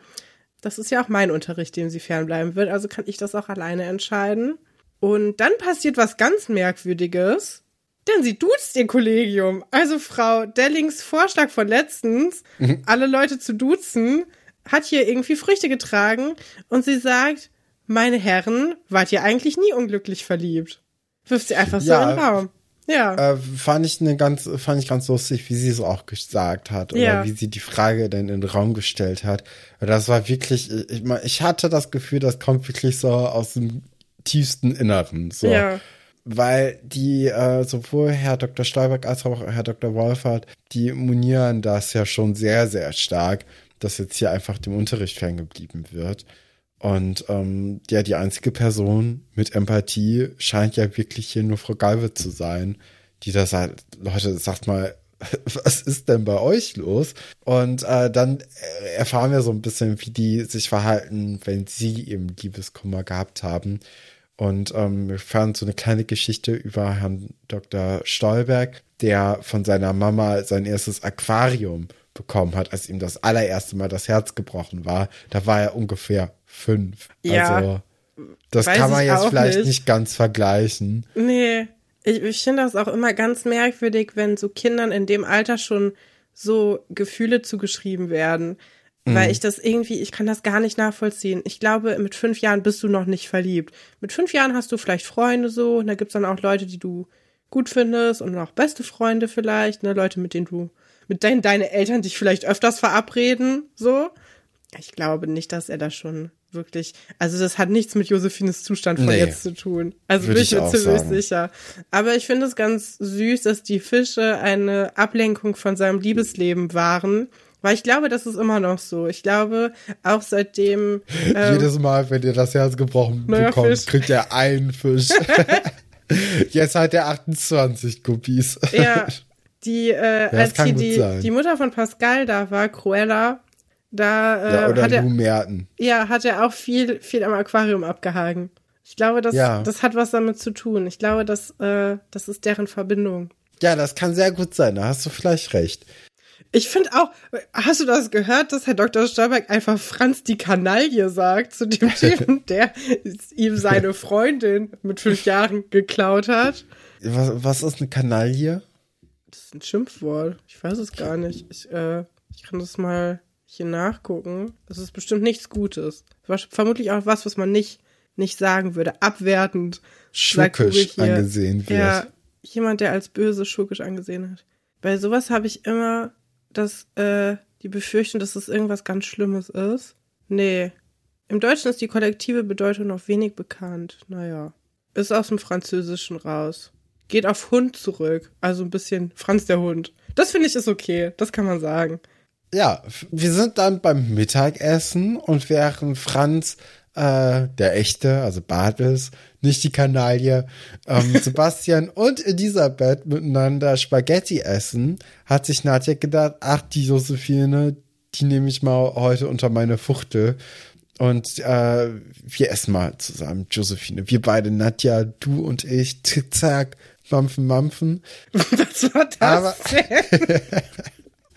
das ist ja auch mein Unterricht, dem sie fernbleiben wird, also kann ich das auch alleine entscheiden. Und dann passiert was ganz Merkwürdiges, denn sie duzt ihr Kollegium. Also Frau Dellings Vorschlag von letztens, mhm. alle Leute zu duzen, hat hier irgendwie Früchte getragen und sie sagt, meine Herren, wart ihr eigentlich nie unglücklich verliebt? Wirft sie einfach so ja, in den Raum. Ja.
Äh, fand ich eine ganz, fand ich ganz lustig, wie sie es auch gesagt hat oder ja. wie sie die Frage dann in den Raum gestellt hat. Das war wirklich, ich, ich hatte das Gefühl, das kommt wirklich so aus dem tiefsten Inneren. So. Ja. Weil die, äh, sowohl Herr Dr. Stolberg als auch Herr Dr. Wolfert, die monieren das ja schon sehr, sehr stark, dass jetzt hier einfach dem Unterricht ferngeblieben wird. Und ähm, ja, die einzige Person mit Empathie scheint ja wirklich hier nur Frau Galve zu sein, die da sagt, Leute, sagt mal, was ist denn bei euch los? Und äh, dann erfahren wir so ein bisschen, wie die sich verhalten, wenn sie eben Liebeskummer gehabt haben. Und ähm, wir fahren so eine kleine Geschichte über Herrn Dr. Stolberg, der von seiner Mama sein erstes Aquarium bekommen hat, als ihm das allererste Mal das Herz gebrochen war. Da war er ungefähr fünf. Ja, also, das kann man jetzt vielleicht nicht. nicht ganz vergleichen.
Nee, ich, ich finde das auch immer ganz merkwürdig, wenn so Kindern in dem Alter schon so Gefühle zugeschrieben werden. Mhm. Weil ich das irgendwie, ich kann das gar nicht nachvollziehen. Ich glaube, mit fünf Jahren bist du noch nicht verliebt. Mit fünf Jahren hast du vielleicht Freunde so, und da gibt's dann auch Leute, die du gut findest und auch beste Freunde vielleicht, ne, Leute, mit denen du, mit denen deine Eltern dich vielleicht öfters verabreden, so. Ich glaube nicht, dass er da schon wirklich, also das hat nichts mit Josephines Zustand von nee, jetzt zu tun. Also bin ich mir ziemlich sagen. sicher. Aber ich finde es ganz süß, dass die Fische eine Ablenkung von seinem Liebesleben waren. Weil ich glaube, das ist immer noch so. Ich glaube, auch seitdem.
Ähm, Jedes Mal, wenn ihr das Herz gebrochen bekommt, Fisch. kriegt er einen Fisch. Jetzt hat er 28 Copies.
Ja. Die, äh, ja, als die, die, die Mutter von Pascal da war, Cruella, da äh,
ja, oder
hat er,
Merten.
Ja, hat er auch viel, viel am Aquarium abgehangen. Ich glaube, das,
Ja.
das hat was damit zu tun. Ich glaube, das, äh, das ist deren Verbindung.
Ja, das kann sehr gut sein, da hast du vielleicht recht.
Ich finde auch, hast du das gehört, dass Herr Dr. Stolberg einfach Franz die Kanaille sagt zu dem Typen, der ihm seine Freundin mit fünf Jahren geklaut hat?
Was, was ist eine Kanaille?
Das ist ein Schimpfwort. Ich weiß es gar nicht. Ich, äh, ich kann das mal hier nachgucken. Das ist bestimmt nichts Gutes. Vermutlich auch was, was man nicht, nicht sagen würde. Abwertend.
Schurkisch angesehen wird.
Ja, jemand, der als böse schurkisch angesehen hat. Bei sowas habe ich immer das, äh, die Befürchtung, dass es irgendwas ganz Schlimmes ist. Nee. Im Deutschen ist die kollektive Bedeutung noch wenig bekannt. Naja. Ist aus dem Französischen raus. Geht auf Hund zurück. Also ein bisschen Franz der Hund. Das finde ich ist okay. Das kann man sagen.
Ja, wir sind dann beim Mittagessen und während Franz, äh, der echte, also Bartels, nicht die Kanaille, ähm, Sebastian und Elisabeth miteinander Spaghetti essen, hat sich Nadja gedacht, ach, die Josephine, die nehme ich mal heute unter meine Fuchtel. Und äh, wir essen mal zusammen, Josephine. Wir beide, Nadja, du und ich, zick, zack, mampfen, mampfen.
Was war das
Aber-?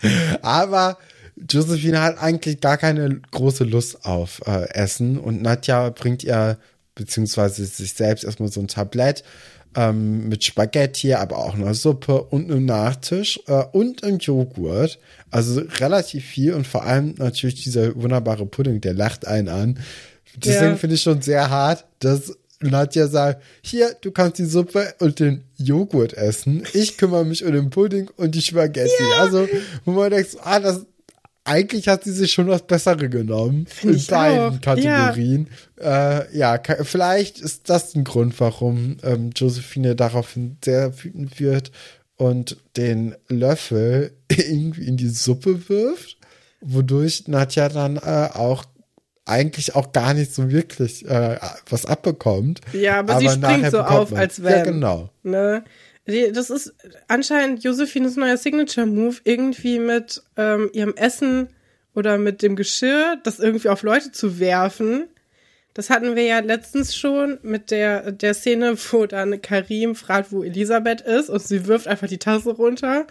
Aber Josephine hat eigentlich gar keine große Lust auf äh, Essen und Nadja bringt ihr beziehungsweise sich selbst erstmal so ein Tablett ähm, mit Spaghetti, aber auch einer Suppe und einem Nachtisch äh, und einem Joghurt. Also relativ viel und vor allem natürlich dieser wunderbare Pudding, der lacht einen an. Deswegen
Ja.
finde ich schon sehr hart, dass Nadja sagt, hier, du kannst die Suppe und den Joghurt essen. Ich kümmere mich um den Pudding und die Spaghetti. Also, wo man denkt, ah, das, eigentlich hat sie sich schon das Bessere genommen.
Find
in beiden
auch.
Kategorien. Ja, äh, ja vielleicht ist das ein Grund, warum ähm, Josephine daraufhin sehr wütend wird und den Löffel irgendwie in die Suppe wirft, wodurch Nadja dann äh, auch eigentlich auch gar nicht so wirklich äh, was abbekommt.
Ja, aber sie springt so auf,
man-
als wenn.
Ja, genau.
Ne? Das ist anscheinend Josephines neuer Signature-Move, irgendwie mit ähm, ihrem Essen oder mit dem Geschirr, das irgendwie auf Leute zu werfen. Das hatten wir ja letztens schon mit der, der Szene, wo dann Karim fragt, wo Elisabeth ist und sie wirft einfach die Tasse runter.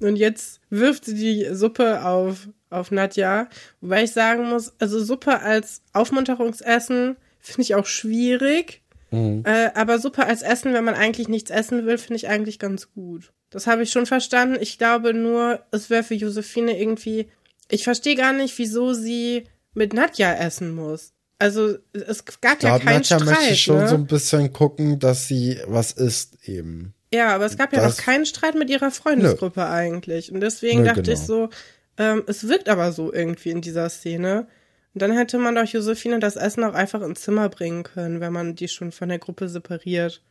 Und jetzt wirft sie die Suppe auf, auf Nadja. Wobei ich sagen muss, also Suppe als Aufmunterungsessen finde ich auch schwierig. Äh, aber Suppe als Essen, wenn man eigentlich nichts essen will, finde ich eigentlich ganz gut. Das habe ich schon verstanden. Ich glaube nur, es wäre für Josephine irgendwie. Ich verstehe gar nicht, wieso sie mit Nadja essen muss. Also es gab ja keinen
Nadja
Streit.
möchte schon
ne?
so ein bisschen gucken, dass sie was isst eben.
Ja, aber es gab ja
Das-
noch keinen Streit mit ihrer Freundesgruppe eigentlich. Und deswegen
Nö,
dachte
genau.
ich so, ähm, es wirkt aber so irgendwie in dieser Szene. Und dann hätte man doch Josephine das Essen auch einfach ins Zimmer bringen können, wenn man die schon von der Gruppe separiert.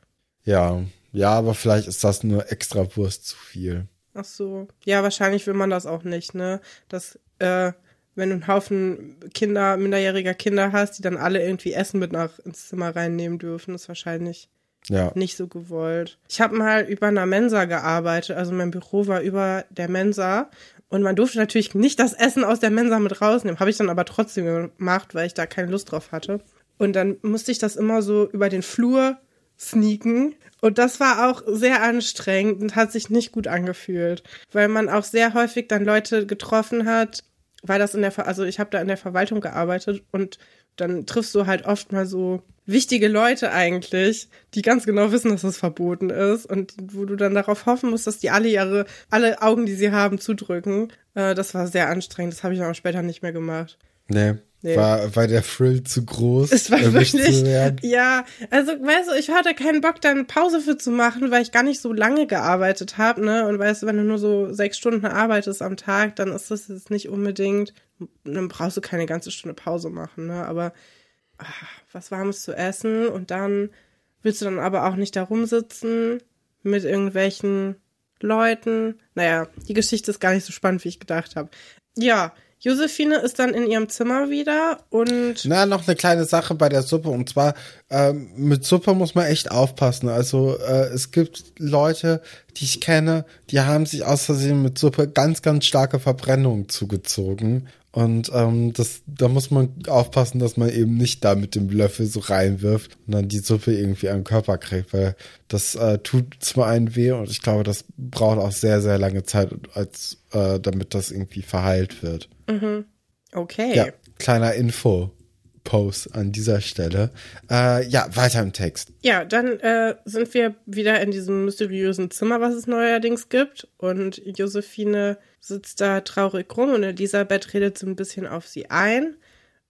Ja, ja, aber vielleicht ist das nur extra Wurst zu viel.
Ach so. Ja, wahrscheinlich will man das auch nicht, ne? Dass, äh, wenn du einen Haufen Kinder, minderjähriger Kinder hast, die dann alle irgendwie Essen mit nach ins Zimmer reinnehmen dürfen, ist wahrscheinlich
Ja.
nicht so gewollt. Ich habe mal über einer Mensa gearbeitet, also mein Büro war über der Mensa und man durfte natürlich nicht das Essen aus der Mensa mit rausnehmen. Habe ich dann aber trotzdem gemacht, weil ich da keine Lust drauf hatte. Und dann musste ich das immer so über den Flur sneaken. Und das war auch sehr anstrengend und hat sich nicht gut angefühlt, weil man auch sehr häufig dann Leute getroffen hat, weil das in der, Ver also ich habe da in der Verwaltung gearbeitet und dann triffst du halt oft mal so wichtige Leute eigentlich, die ganz genau wissen, dass das verboten ist und wo du dann darauf hoffen musst, dass die alle ihre, alle Augen, die sie haben, zudrücken. Äh, das war sehr anstrengend. Das habe ich auch später nicht mehr gemacht.
Nee.
Nee.
War, war der Thrill zu groß,
Es war wirklich, ja, also weißt du, ich hatte keinen Bock, dann Pause für zu machen, weil ich gar nicht so lange gearbeitet habe, ne? Und weißt du, wenn du nur so sechs Stunden arbeitest am Tag, dann ist das jetzt nicht unbedingt, dann brauchst du keine ganze Stunde Pause machen, ne? Aber was Warmes zu essen und dann willst du dann aber auch nicht da rumsitzen mit irgendwelchen Leuten. Naja, die Geschichte ist gar nicht so spannend, wie ich gedacht habe. Ja, Josephine ist dann in ihrem Zimmer wieder und
Na, noch eine kleine Sache bei der Suppe und zwar ähm, mit Suppe muss man echt aufpassen. Also äh, es gibt Leute, die ich kenne, die haben sich aus Versehen mit Suppe ganz, ganz starke Verbrennungen zugezogen. Und ähm, das, da muss man aufpassen, dass man eben nicht da mit dem Löffel so reinwirft und dann die Suppe irgendwie am Körper kriegt, weil das äh, tut zwar einen weh und ich glaube, das braucht auch sehr, sehr lange Zeit, als äh, damit das irgendwie verheilt wird.
Mhm. Okay.
Ja, kleiner Info. Post an dieser Stelle. Äh, ja, weiter im Text.
Ja, dann äh, sind wir wieder in diesem mysteriösen Zimmer, was es neuerdings gibt. Und Josephine sitzt da traurig rum und Elisabeth redet so ein bisschen auf sie ein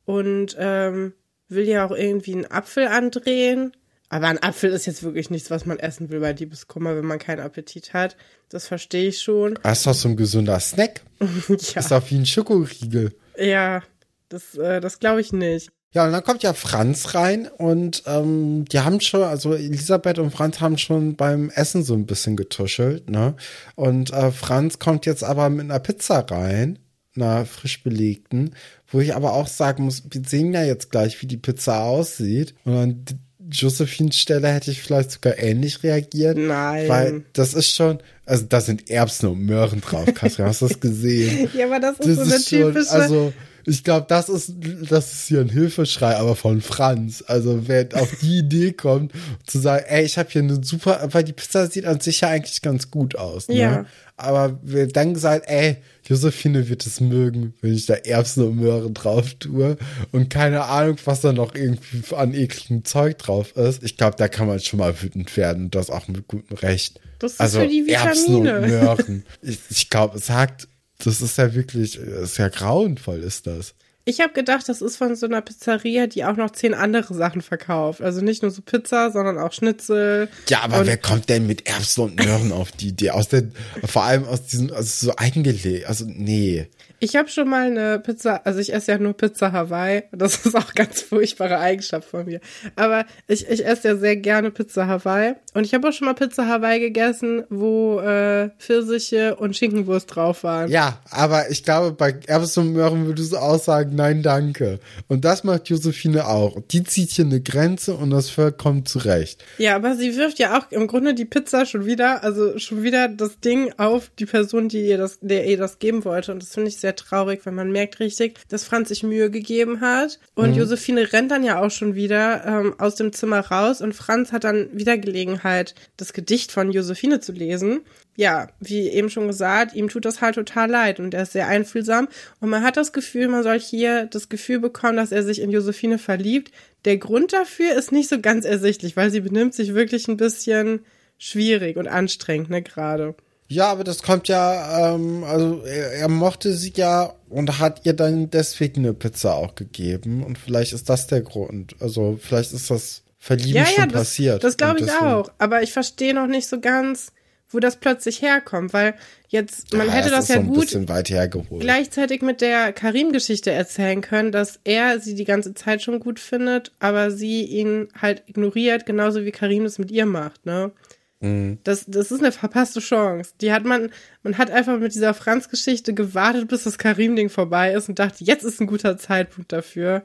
und ähm, will ja auch irgendwie einen Apfel andrehen. Aber ein Apfel ist jetzt wirklich nichts, was man essen will bei Liebeskummer, wenn man keinen Appetit hat. Das verstehe ich schon.
Das ist doch so ein gesunder Snack.
ja.
Ist doch wie ein Schokoriegel.
Ja, das, äh, das glaube ich nicht.
Ja, und dann kommt ja Franz rein und ähm, die haben schon, also Elisabeth und Franz haben schon beim Essen so ein bisschen getuschelt, ne? Und äh, Franz kommt jetzt aber mit einer Pizza rein, einer frisch belegten, wo ich aber auch sagen muss, wir sehen ja jetzt gleich, wie die Pizza aussieht. Und an Josephines Stelle hätte ich vielleicht sogar ähnlich reagiert.
Nein.
Weil das ist schon, also da sind Erbsen und Möhren drauf, Katrin, hast du das gesehen?
ja, aber das ist das so eine ist typische.
Schon, also, ich glaube, das ist, das ist hier ein Hilfeschrei, aber von Franz. Also wer auf die Idee kommt, zu sagen, ey, ich habe hier eine super, weil die Pizza sieht an sich ja eigentlich ganz gut aus. Ne?
Ja.
Aber wer dann gesagt, ey, Josephine wird es mögen, wenn ich da Erbsen und Möhren drauf tue und keine Ahnung, was da noch irgendwie an ekligem Zeug drauf ist. Ich glaube, da kann man schon mal wütend werden das auch mit gutem Recht.
Das ist
also
für die Vitamine.
Erbsen und Möhren. Ich, ich glaube, es sagt das ist ja wirklich, ist ja grauenvoll, ist das.
Ich habe gedacht, das ist von so einer Pizzeria, die auch noch zehn andere Sachen verkauft. Also nicht nur so Pizza, sondern auch Schnitzel.
Ja, aber wer kommt denn mit Erbsen und Möhren auf die Idee? Aus der, vor allem aus diesem, also so eingelegt. Also, nee.
Ich habe schon mal eine Pizza, also ich esse ja nur Pizza Hawaii. Das ist auch ganz furchtbare Eigenschaft von mir. Aber ich, ich esse ja sehr gerne Pizza Hawaii. Und ich habe auch schon mal Pizza Hawaii gegessen, wo äh, Pfirsiche und Schinkenwurst drauf waren.
Ja, aber ich glaube, bei Erbsen und Möhren würdest du auch sagen, nein, danke. Und das macht Josephine auch. Die zieht hier eine Grenze und das kommt zurecht.
Ja, aber sie wirft ja auch im Grunde die Pizza schon wieder, also schon wieder das Ding auf die Person, die ihr das, der ihr das geben wollte. Und das finde ich sehr sehr traurig, weil man merkt richtig, dass Franz sich Mühe gegeben hat. Und mhm. Josephine rennt dann ja auch schon wieder ähm, aus dem Zimmer raus und Franz hat dann wieder Gelegenheit, das Gedicht von Josephine zu lesen. Ja, wie eben schon gesagt, ihm tut das halt total leid und er ist sehr einfühlsam. Und man hat das Gefühl, man soll hier das Gefühl bekommen, dass er sich in Josephine verliebt. Der Grund dafür ist nicht so ganz ersichtlich, weil sie benimmt sich wirklich ein bisschen schwierig und anstrengend, ne, gerade.
Ja, aber das kommt ja, ähm, also er, er, mochte sie ja und hat ihr dann deswegen eine Pizza auch gegeben. Und vielleicht ist das der Grund. Also vielleicht ist das Verlieben ja, schon ja, das, passiert.
Das glaube ich auch. Aber ich verstehe noch nicht so ganz, wo das plötzlich herkommt, weil jetzt, man ja, hätte das, das ja so gut gleichzeitig mit der Karim-Geschichte erzählen können, dass er sie die ganze Zeit schon gut findet, aber sie ihn halt ignoriert, genauso wie Karim es mit ihr macht, ne? Mhm. Das, das ist eine verpasste Chance. Die hat man, man hat einfach mit dieser Franz-Geschichte gewartet, bis das Karim-Ding vorbei ist und dachte, jetzt ist ein guter Zeitpunkt dafür,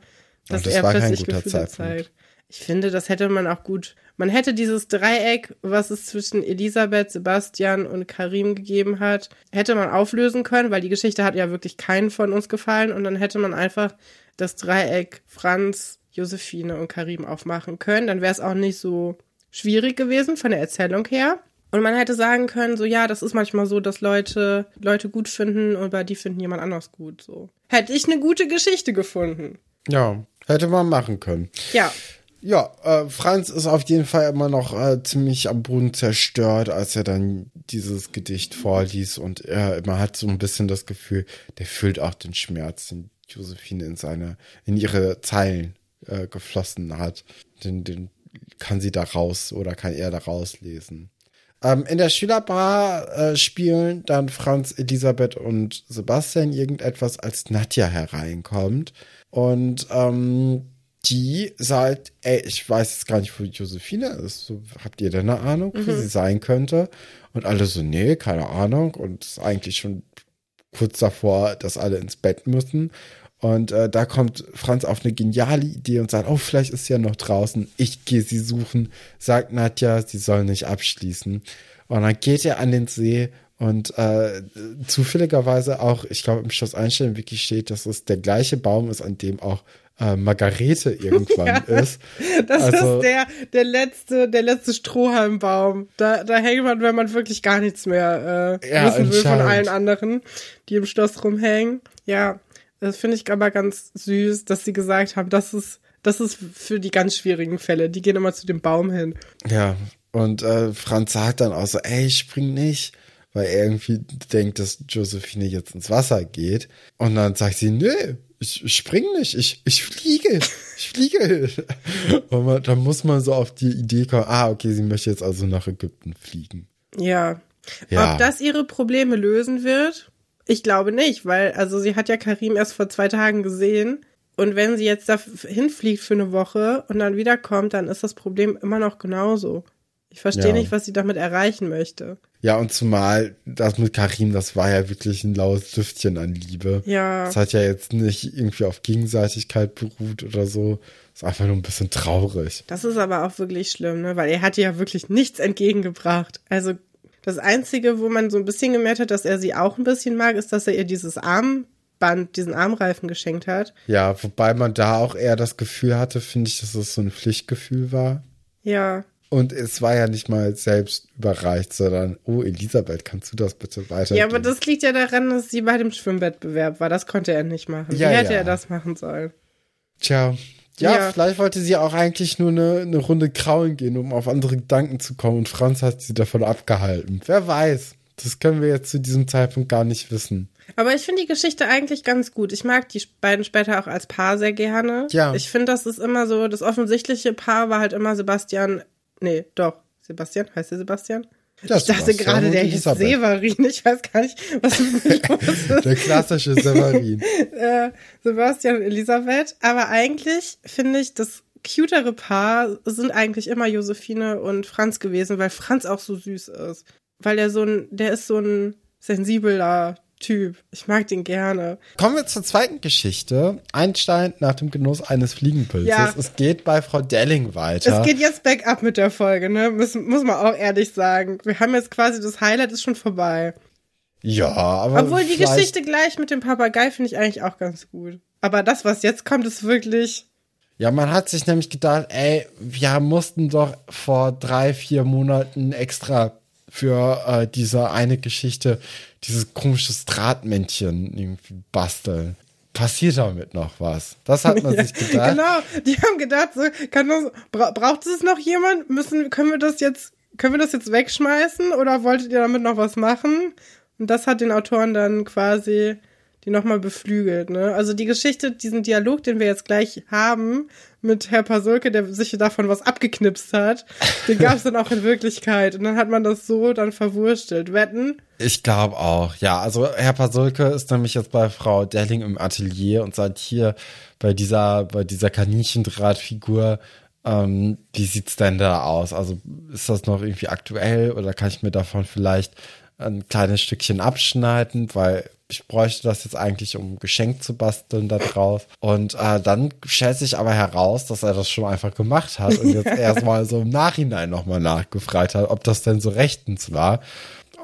dass das er plötzlich Gefühle zeigt. Ich finde, das hätte man auch gut. Man hätte dieses Dreieck, was es zwischen Elisabeth, Sebastian und Karim gegeben hat, hätte man auflösen können, weil die Geschichte hat ja wirklich keinen von uns gefallen und dann hätte man einfach das Dreieck Franz, Josephine und Karim aufmachen können. Dann wäre es auch nicht so schwierig gewesen von der Erzählung her. Und man hätte sagen können, so ja, das ist manchmal so, dass Leute Leute gut finden und bei die finden jemand anders gut. So hätte ich eine gute Geschichte gefunden.
Ja, hätte man machen können.
Ja.
Ja, äh, Franz ist auf jeden Fall immer noch äh, ziemlich am Boden zerstört, als er dann dieses Gedicht vorliest und er man hat so ein bisschen das Gefühl, der fühlt auch den Schmerz, den Josephine in seine, in ihre Zeilen äh, geflossen hat, den, den kann sie da raus oder kann er da rauslesen. Ähm, in der Schülerbar äh, spielen dann Franz, Elisabeth und Sebastian irgendetwas, als Nadja hereinkommt. Und ähm, die sagt, ey, ich weiß jetzt gar nicht, wo Josephine ist. So, habt ihr denn eine Ahnung, mhm. wo sie sein könnte? Und alle so, nee, keine Ahnung. Und ist eigentlich schon kurz davor, dass alle ins Bett müssen. Und äh, da kommt Franz auf eine geniale Idee und sagt, oh, vielleicht ist sie ja noch draußen. Ich gehe sie suchen. Sagt Nadja, sie soll nicht abschließen. Und dann geht er an den See und äh, zufälligerweise auch, ich glaube, im Schloss Einstein Wiki steht, dass es der gleiche Baum ist, an dem auch äh, Margarete irgendwann ja, ist.
Das also, ist der, der letzte, der letzte Strohhalmbaum. Da, da hängt man, wenn man wirklich gar nichts mehr äh, ja, wissen will von allen anderen, die im Schloss rumhängen. Ja, das finde ich aber ganz süß, dass sie gesagt haben, das ist, das ist für die ganz schwierigen Fälle. Die gehen immer zu dem Baum hin.
Ja, und äh, Franz sagt dann auch so, ey, spring nicht weil er irgendwie denkt, dass Josephine jetzt ins Wasser geht. Und dann sagt sie, nö, ich, ich spring nicht, ich, ich fliege, ich fliege. Und man, dann muss man so auf die Idee kommen, ah, okay, sie möchte jetzt also nach Ägypten fliegen.
Ja. ja. Ob das ihre Probleme lösen wird? Ich glaube nicht, weil, also sie hat ja Karim erst vor zwei Tagen gesehen. Und wenn sie jetzt da hinfliegt für eine Woche und dann wiederkommt, dann ist das Problem immer noch genauso. Ich verstehe ja. nicht, was sie damit erreichen möchte.
Ja, und zumal das mit Karim, das war ja wirklich ein laues Düftchen an Liebe.
Ja.
Das hat ja jetzt nicht irgendwie auf Gegenseitigkeit beruht oder so. Das ist einfach nur ein bisschen traurig.
Das ist aber auch wirklich schlimm, ne? Weil er hat ja wirklich nichts entgegengebracht. Also das Einzige, wo man so ein bisschen gemerkt hat, dass er sie auch ein bisschen mag, ist, dass er ihr dieses Armband, diesen Armreifen geschenkt hat.
Ja, wobei man da auch eher das Gefühl hatte, finde ich, dass es so ein Pflichtgefühl war.
Ja.
Und es war ja nicht mal selbst überreicht, sondern, oh, Elisabeth, kannst du das bitte weiter?
Ja, aber das liegt ja daran, dass sie bei dem Schwimmwettbewerb war. Das konnte er nicht machen. Ja, Wie hätte ja. er das machen sollen?
Tja. Ja, ja, vielleicht wollte sie auch eigentlich nur eine, eine Runde kraulen gehen, um auf andere Gedanken zu kommen. Und Franz hat sie davon abgehalten. Wer weiß. Das können wir jetzt zu diesem Zeitpunkt gar nicht wissen.
Aber ich finde die Geschichte eigentlich ganz gut. Ich mag die beiden später auch als Paar sehr gerne.
Ja.
Ich finde, das ist immer so, das offensichtliche Paar war halt immer Sebastian Nee, doch. Sebastian? Heißt der Sebastian? Ja, ich dachte gerade, der hieß Severin. Ich weiß gar nicht, was los
ist. Der klassische Severin.
äh, Sebastian und Elisabeth. Aber eigentlich finde ich, das cutere Paar sind eigentlich immer Josephine und Franz gewesen, weil Franz auch so süß ist. Weil er so ein, der ist so ein sensibler Typ. Ich mag den gerne.
Kommen wir zur zweiten Geschichte. Einstein nach dem Genuss eines Fliegenpilzes. Ja. Es geht bei Frau Delling weiter.
Es geht jetzt back up mit der Folge, ne? Muss, muss man auch ehrlich sagen. Wir haben jetzt quasi, das Highlight ist schon vorbei.
Ja, aber.
Obwohl die Geschichte gleich mit dem Papagei finde ich eigentlich auch ganz gut. Aber das, was jetzt kommt, ist wirklich.
Ja, man hat sich nämlich gedacht, ey, wir mussten doch vor drei, vier Monaten extra für äh, diese eine Geschichte dieses komisches Drahtmännchen irgendwie basteln. Passiert damit noch was? Das hat man ja, sich gedacht.
Genau, die haben gedacht, so, kann das, bra braucht es noch jemand? Müssen, können wir das jetzt, können wir das jetzt wegschmeißen oder wolltet ihr damit noch was machen? Und das hat den Autoren dann quasi die nochmal beflügelt. Ne? Also die Geschichte, diesen Dialog, den wir jetzt gleich haben mit Herr Pasulke, der sich davon was abgeknipst hat, den gab es dann auch in Wirklichkeit. Und dann hat man das so dann verwurstelt. Wetten?
Ich glaube auch, ja. Also Herr Pasulke ist nämlich jetzt bei Frau Derling im Atelier und sagt hier bei dieser, bei dieser Kaninchendrahtfigur, ähm, wie sieht's denn da aus? Also ist das noch irgendwie aktuell oder kann ich mir davon vielleicht ein kleines Stückchen abschneiden, weil ich bräuchte das jetzt eigentlich, um ein Geschenk zu basteln da drauf. Und äh, dann stellt sich aber heraus, dass er das schon einfach gemacht hat und jetzt erstmal so im Nachhinein nochmal nachgefragt hat, ob das denn so rechtens war.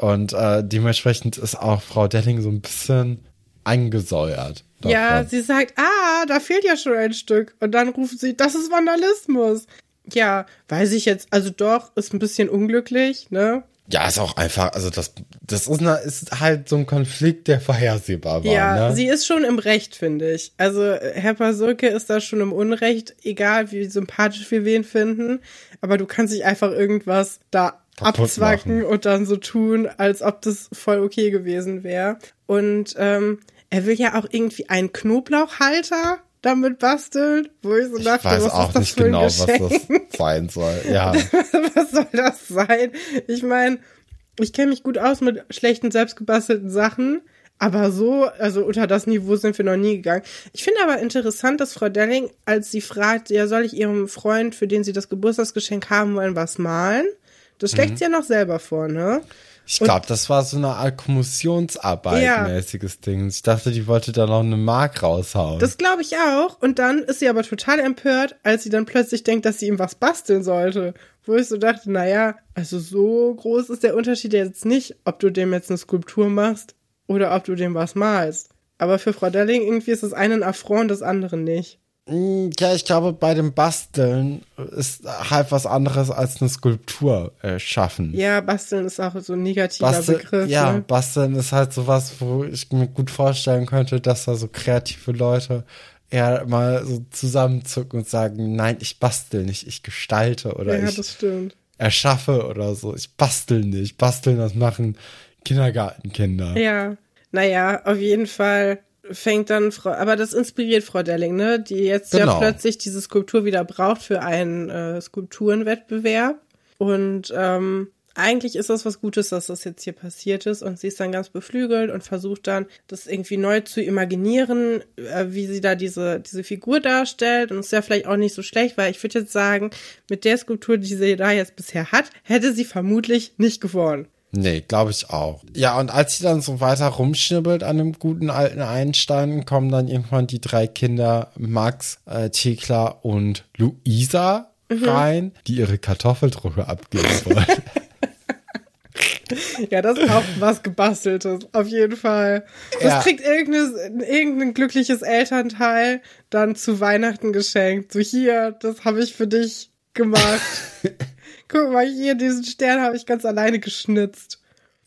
Und äh, dementsprechend ist auch Frau Delling so ein bisschen eingesäuert.
Davon. Ja, sie sagt, ah, da fehlt ja schon ein Stück. Und dann ruft sie, das ist Vandalismus. Ja, weiß ich jetzt, also doch, ist ein bisschen unglücklich, ne?
Ja, ist auch einfach, also das, das ist, eine, ist halt so ein Konflikt, der vorhersehbar war. Ja,
ne? sie ist schon im Recht, finde ich. Also Herr Pasulke ist da schon im Unrecht, egal wie sympathisch wir wen finden. Aber du kannst nicht einfach irgendwas da abzwacken machen. und dann so tun, als ob das voll okay gewesen wäre. Und ähm, er will ja auch irgendwie einen Knoblauchhalter damit basteln, wo ich so dachte,
ich weiß was ist das nicht für genau, was das sein soll. Ja.
was soll das sein? Ich meine, ich kenne mich gut aus mit schlechten selbstgebastelten Sachen, aber so, also unter das Niveau sind wir noch nie gegangen. Ich finde aber interessant, dass Frau Delling, als sie fragt, ja, soll ich ihrem Freund, für den sie das Geburtstagsgeschenk haben wollen, was malen? Das schlägt mhm. sie ja noch selber vor, ne?
Ich glaube, das war so eine Art Kommissionsarbeit ja. mäßiges Ding. Ich dachte, die wollte da noch eine Mark raushauen.
Das glaube ich auch. Und dann ist sie aber total empört, als sie dann plötzlich denkt, dass sie ihm was basteln sollte. wo ich so dachte, naja, also so groß ist der Unterschied jetzt nicht, ob du dem jetzt eine Skulptur machst oder ob du dem was malst. Aber für Frau Delling irgendwie ist das eine ein Affront, das andere nicht.
Mm, ja, ich glaube, bei dem Basteln ist halt was anderes als eine Skulptur äh, schaffen.
Ja, basteln ist auch so ein negativer
Bastel,
Begriff.
ja,
ne?
basteln ist halt sowas, wo ich mir gut vorstellen könnte, dass da so kreative Leute eher mal so zusammenzucken und sagen, nein, ich bastel nicht, ich gestalte oder
ja,
ich erschaffe oder so. Ich bastel nicht. Basteln, das machen Kindergartenkinder.
Ja, naja, auf jeden Fall fängt dann Frau, aber das inspiriert Frau Delling, ne, die jetzt ja
Genau.
plötzlich diese Skulptur wieder braucht für einen äh, Skulpturenwettbewerb. Und ähm, eigentlich ist das was Gutes, dass das jetzt hier passiert ist. Und sie ist dann ganz beflügelt und versucht dann, das irgendwie neu zu imaginieren, äh, wie sie da diese, diese Figur darstellt. Und ist ja vielleicht auch nicht so schlecht, weil ich würde jetzt sagen, mit der Skulptur, die sie da jetzt bisher hat, hätte sie vermutlich nicht gewonnen.
Nee, glaube ich auch. Ja, und als sie dann so weiter rumschnibbelt an dem guten alten Einstein, kommen dann irgendwann die drei Kinder, Max, äh, Thekla und Luisa rein, die ihre Kartoffeldrucke abgeben wollen.
Ja, das ist auch was gebasteltes, auf jeden Fall. Das
Ja.
kriegt irgendein, irgendein glückliches Elternteil dann zu Weihnachten geschenkt. So hier, das habe ich für dich gemacht. Guck mal, hier, diesen Stern habe ich ganz alleine geschnitzt.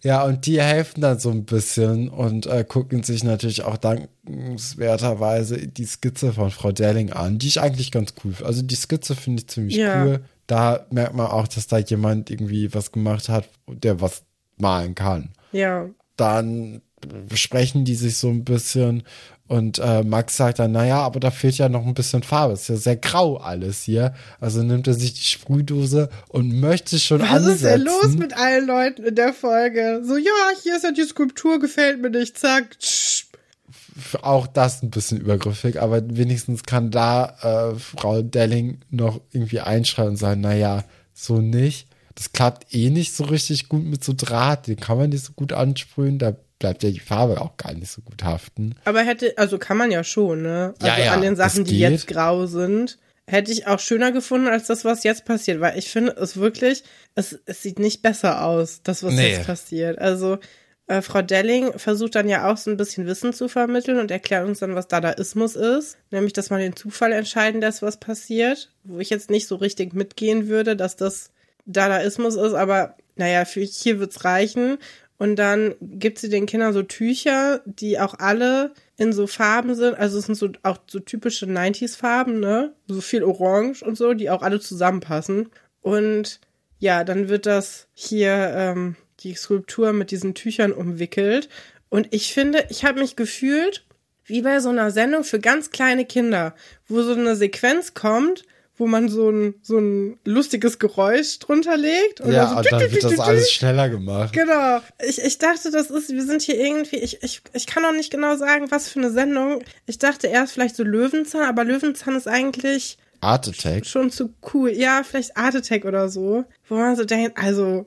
ja, und die helfen dann so ein bisschen und äh, gucken sich natürlich auch dankenswerterweise die Skizze von Frau Delling an, die ich eigentlich ganz cool finde. Also die Skizze finde ich ziemlich
Ja.
cool. Da merkt man auch, dass da jemand irgendwie was gemacht hat, der was malen kann.
Ja.
dann besprechen die sich so ein bisschen und äh, Max sagt dann, naja, aber da fehlt ja noch ein bisschen Farbe. Es ist ja sehr grau alles hier. Also nimmt er sich die Sprühdose und möchte schon
Was
ansetzen.
ist denn los mit allen Leuten in der Folge? So, ja, hier ist ja die Skulptur, gefällt mir nicht, zack. tsch.
Auch das ein bisschen übergriffig, aber wenigstens kann da äh, Frau Delling noch irgendwie einschreien und sagen, naja, so nicht. Das klappt eh nicht so richtig gut mit so Draht, den kann man nicht so gut ansprühen, da bleibt ja die Farbe auch gar nicht so gut haften.
Aber hätte, also kann man ja schon, ne? Also
Ja, ja,
an den Sachen,
es
die jetzt grau sind, hätte ich auch schöner gefunden als das, was jetzt passiert, weil ich finde es wirklich, es, es sieht nicht besser aus, das, was
Nee.
jetzt passiert. Also äh, Frau Delling versucht dann ja auch so ein bisschen Wissen zu vermitteln und erklärt uns dann, was Dadaismus ist, nämlich, dass man den Zufall entscheiden lässt, was passiert, wo ich jetzt nicht so richtig mitgehen würde, dass das Dadaismus ist, aber naja, für hier wird's reichen. Und dann gibt sie den Kindern so Tücher, die auch alle in so Farben sind. Also es sind so auch so typische 90s-Farben, ne? So viel Orange und so, die auch alle zusammenpassen. Und ja, dann wird das hier ähm, die Skulptur mit diesen Tüchern umwickelt. Und ich finde, ich habe mich gefühlt wie bei so einer Sendung für ganz kleine Kinder, wo so eine Sequenz kommt, wo man so ein, so ein lustiges Geräusch drunter legt. Und
ja,
so
und dann wird das alles schneller gemacht.
Genau. Ich, ich dachte, das ist, wir sind hier irgendwie, ich, ich, ich kann auch nicht genau sagen, was für eine Sendung. Ich dachte erst vielleicht so Löwenzahn, aber Löwenzahn ist eigentlich
Art Attack.
schon zu cool. Ja, vielleicht Art Attack oder so. Wo man so denkt, also,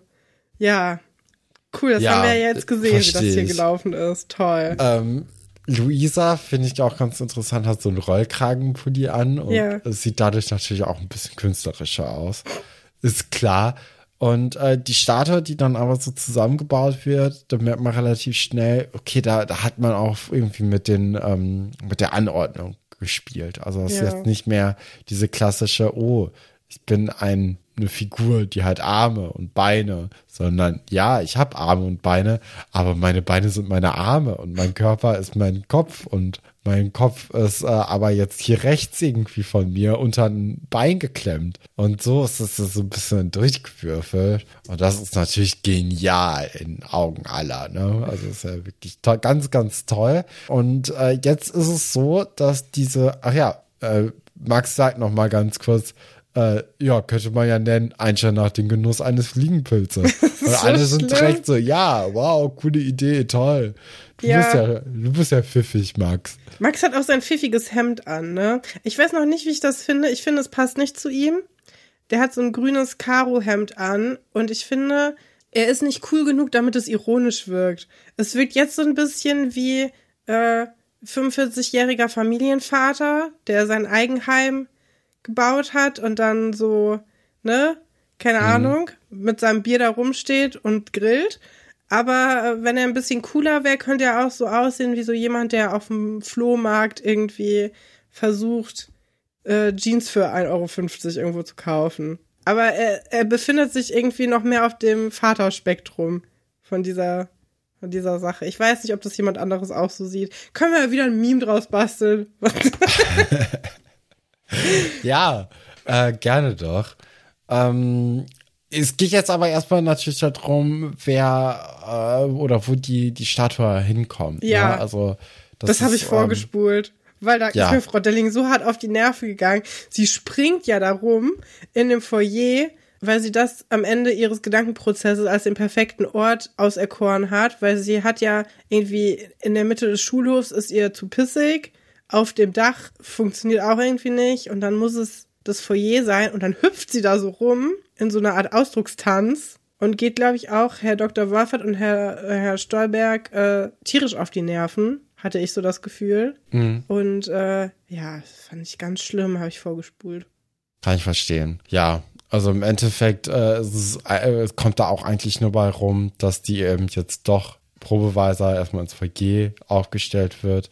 ja, cool, das
Ja,
haben wir ja jetzt gesehen, wie das hier gelaufen ist. Toll.
Ähm, Luisa finde ich auch ganz interessant, hat so einen Rollkragenpulli an und
Ja.
sieht dadurch natürlich auch ein bisschen künstlerischer aus. Ist klar. Und äh, die Statue, die dann aber so zusammengebaut wird, da merkt man relativ schnell, okay, da, da hat man auch irgendwie mit den, ähm, mit der Anordnung gespielt. Also es ist
Ja.
jetzt nicht mehr diese klassische, oh, ich bin ein, eine Figur, die hat Arme und Beine, sondern ja, ich habe Arme und Beine, aber meine Beine sind meine Arme und mein Körper ist mein Kopf und mein Kopf ist äh, aber jetzt hier rechts irgendwie von mir unter ein Bein geklemmt. Und so ist es so ein bisschen durchgewürfelt. Und das ist natürlich genial in Augen aller. Ne? Also ist ja wirklich toll, ganz, ganz toll. Und äh, jetzt ist es so, dass diese, ach ja, äh, Max sagt noch mal ganz kurz, äh, ja, könnte man ja nennen, Einstein nach dem Genuss eines Fliegenpilzes. Und
so
alle sind direkt so, ja, wow, coole Idee, toll. Du
Ja.
bist ja, du bist ja pfiffig, Max.
Max hat auch sein pfiffiges Hemd an, ne? Ich weiß noch nicht, wie ich das finde. Ich finde, es passt nicht zu ihm. Der hat so ein grünes Karo-Hemd an und ich finde, er ist nicht cool genug, damit es ironisch wirkt. Es wirkt jetzt so ein bisschen wie äh, 45-jähriger Familienvater, der sein Eigenheim gebaut hat und dann so, ne? keine Ahnung, mit seinem Bier da rumsteht und grillt. Aber äh, wenn er ein bisschen cooler wäre, könnte er auch so aussehen wie so jemand, der auf dem Flohmarkt irgendwie versucht, äh, Jeans für 1,50 Euro irgendwo zu kaufen. Aber er, er befindet sich irgendwie noch mehr auf dem Vaterspektrum von dieser, von dieser Sache. Ich weiß nicht, ob das jemand anderes auch so sieht. Können wir ja wieder ein Meme draus basteln?
Ja, äh, gerne doch. Ähm, es geht jetzt aber erstmal natürlich darum, wer äh, oder wo die, die Statue hinkommt.
Ja.
Ne? Also
Das,
ist,
habe ich
ähm,
vorgespult. Weil da
ja.
ist mir Frau Delling so hart auf die Nerven gegangen. Sie springt ja darum in dem Foyer, weil sie das am Ende ihres Gedankenprozesses als den perfekten Ort auserkoren hat, weil sie hat ja irgendwie in der Mitte des Schulhofs ist ihr zu pissig, auf dem Dach funktioniert auch irgendwie nicht und dann muss es das Foyer sein und dann hüpft sie da so rum in so einer Art Ausdruckstanz und geht, glaube ich, auch Herr Dr. Wolfert und Herr, äh, Herr Stolberg äh, tierisch auf die Nerven, hatte ich so das Gefühl.
Mhm.
Und äh, ja, das fand ich ganz schlimm, habe ich vorgespult.
Kann ich verstehen. Ja. Also im Endeffekt äh, es, ist, äh, es kommt da auch eigentlich nur bei rum, dass die eben jetzt doch probeweise erstmal ins Foyer aufgestellt wird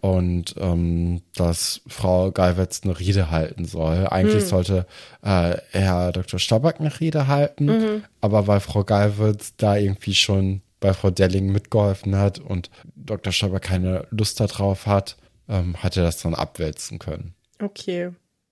und ähm, dass Frau Geiwitz eine Rede halten soll. Eigentlich sollte äh, Herr Dr. Stabak eine Rede halten, aber weil Frau Geiwitz da irgendwie schon bei Frau Delling mitgeholfen hat und Dr. Stabak keine Lust darauf hat, ähm, hat er das dann abwälzen können.
Okay.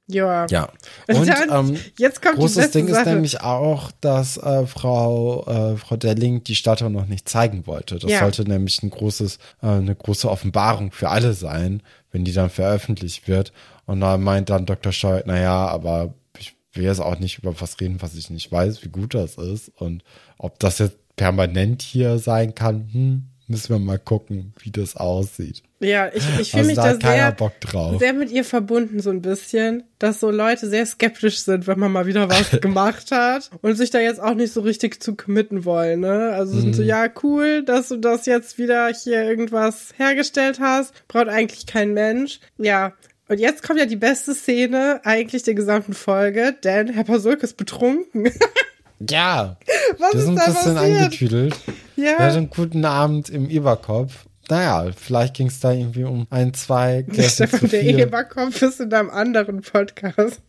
Ja.
Ja.
Und dann,
ähm,
jetzt kommt
großes Ding ist
Sache.
nämlich auch, dass äh, Frau äh, Frau Delling die Statue noch nicht zeigen wollte. Das
Ja.
sollte nämlich ein großes äh, eine große Offenbarung für alle sein, wenn die dann veröffentlicht wird. Und da meint dann Dr. Scheuert, naja, aber ich will jetzt auch nicht über was reden, was ich nicht weiß, wie gut das ist und ob das jetzt permanent hier sein kann. Hm, müssen wir mal gucken, wie das aussieht.
Ja, ich, ich fühle
Also
mich
da
sehr,
Bock drauf.
sehr mit ihr verbunden, so ein bisschen, dass so Leute sehr skeptisch sind, wenn man mal wieder was gemacht hat und sich da jetzt auch nicht so richtig zu committen wollen, ne? Also sind so,
Mhm.
ja, cool, dass du das jetzt wieder hier irgendwas hergestellt hast, braucht eigentlich kein Mensch. Ja. Und jetzt kommt ja die beste Szene eigentlich der gesamten Folge, denn Herr Pasulk ist betrunken.
Ja,
Was
wir
ist da
ein bisschen
passiert?
angetüdelt.
Ja.
Er hatte einen guten Abend im Überkopf. Naja, vielleicht ging es da irgendwie um ein, zwei
Stefan, der. Eberkopf ist in einem anderen Podcast.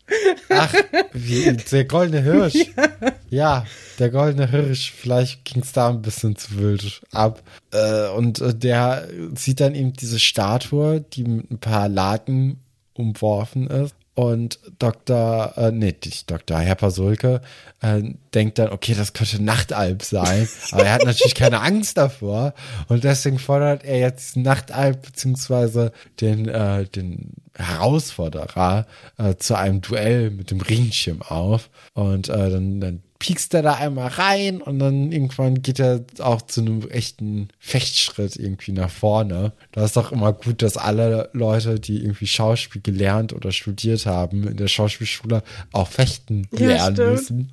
Ach, wie, der goldene Hirsch. Ja. der goldene Hirsch. Vielleicht ging es da ein bisschen zu wild ab. Äh, und äh, der sieht dann eben diese Statue, die mit ein paar Laken umworfen ist. Und Dr., äh, nee, nicht Dr. Herr Pasulke äh, denkt dann, okay, das könnte Nachtalb sein. Aber er hat natürlich keine Angst davor. Und deswegen fordert er jetzt Nachtalb beziehungsweise den, äh, den Herausforderer äh, zu einem Duell mit dem Ringschirm auf. Und äh, dann, dann piekst er da einmal rein und dann irgendwann geht er auch zu einem echten Fechtschritt irgendwie nach vorne. Da ist doch immer gut, dass alle Leute, die irgendwie Schauspiel gelernt oder studiert haben, in der Schauspielschule auch fechten
Ja,
lernen
stimmt.
müssen.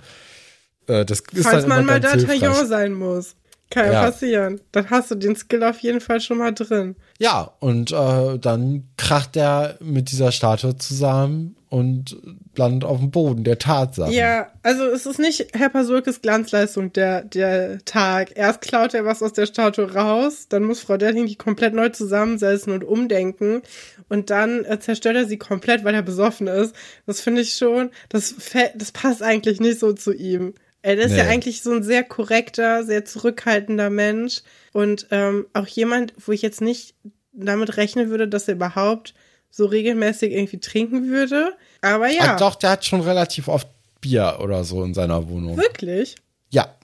Äh, das ist
Falls
dann
man mal D'Artagnan sein muss. Kann ja
Ja.
passieren. Dann hast du den Skill auf jeden Fall schon mal drin.
Ja, und äh, dann kracht er mit dieser Statue zusammen und landet auf dem Boden der Tatsache.
Ja, also es ist nicht Herr Pasulkes Glanzleistung der, der Tag. Erst klaut er was aus der Statue raus, dann muss Frau Delling die komplett neu zusammensetzen und umdenken und dann äh, zerstört er sie komplett, weil er besoffen ist. Das finde ich schon, das, das passt eigentlich nicht so zu ihm. Er ist ja
Nee.
eigentlich so ein sehr korrekter, sehr zurückhaltender Mensch und ähm, auch jemand, wo ich jetzt nicht damit rechnen würde, dass er überhaupt so regelmäßig irgendwie trinken würde. Aber ja,
Ah, doch, der hat schon relativ oft Bier oder so in seiner Wohnung.
wirklich.
Ja.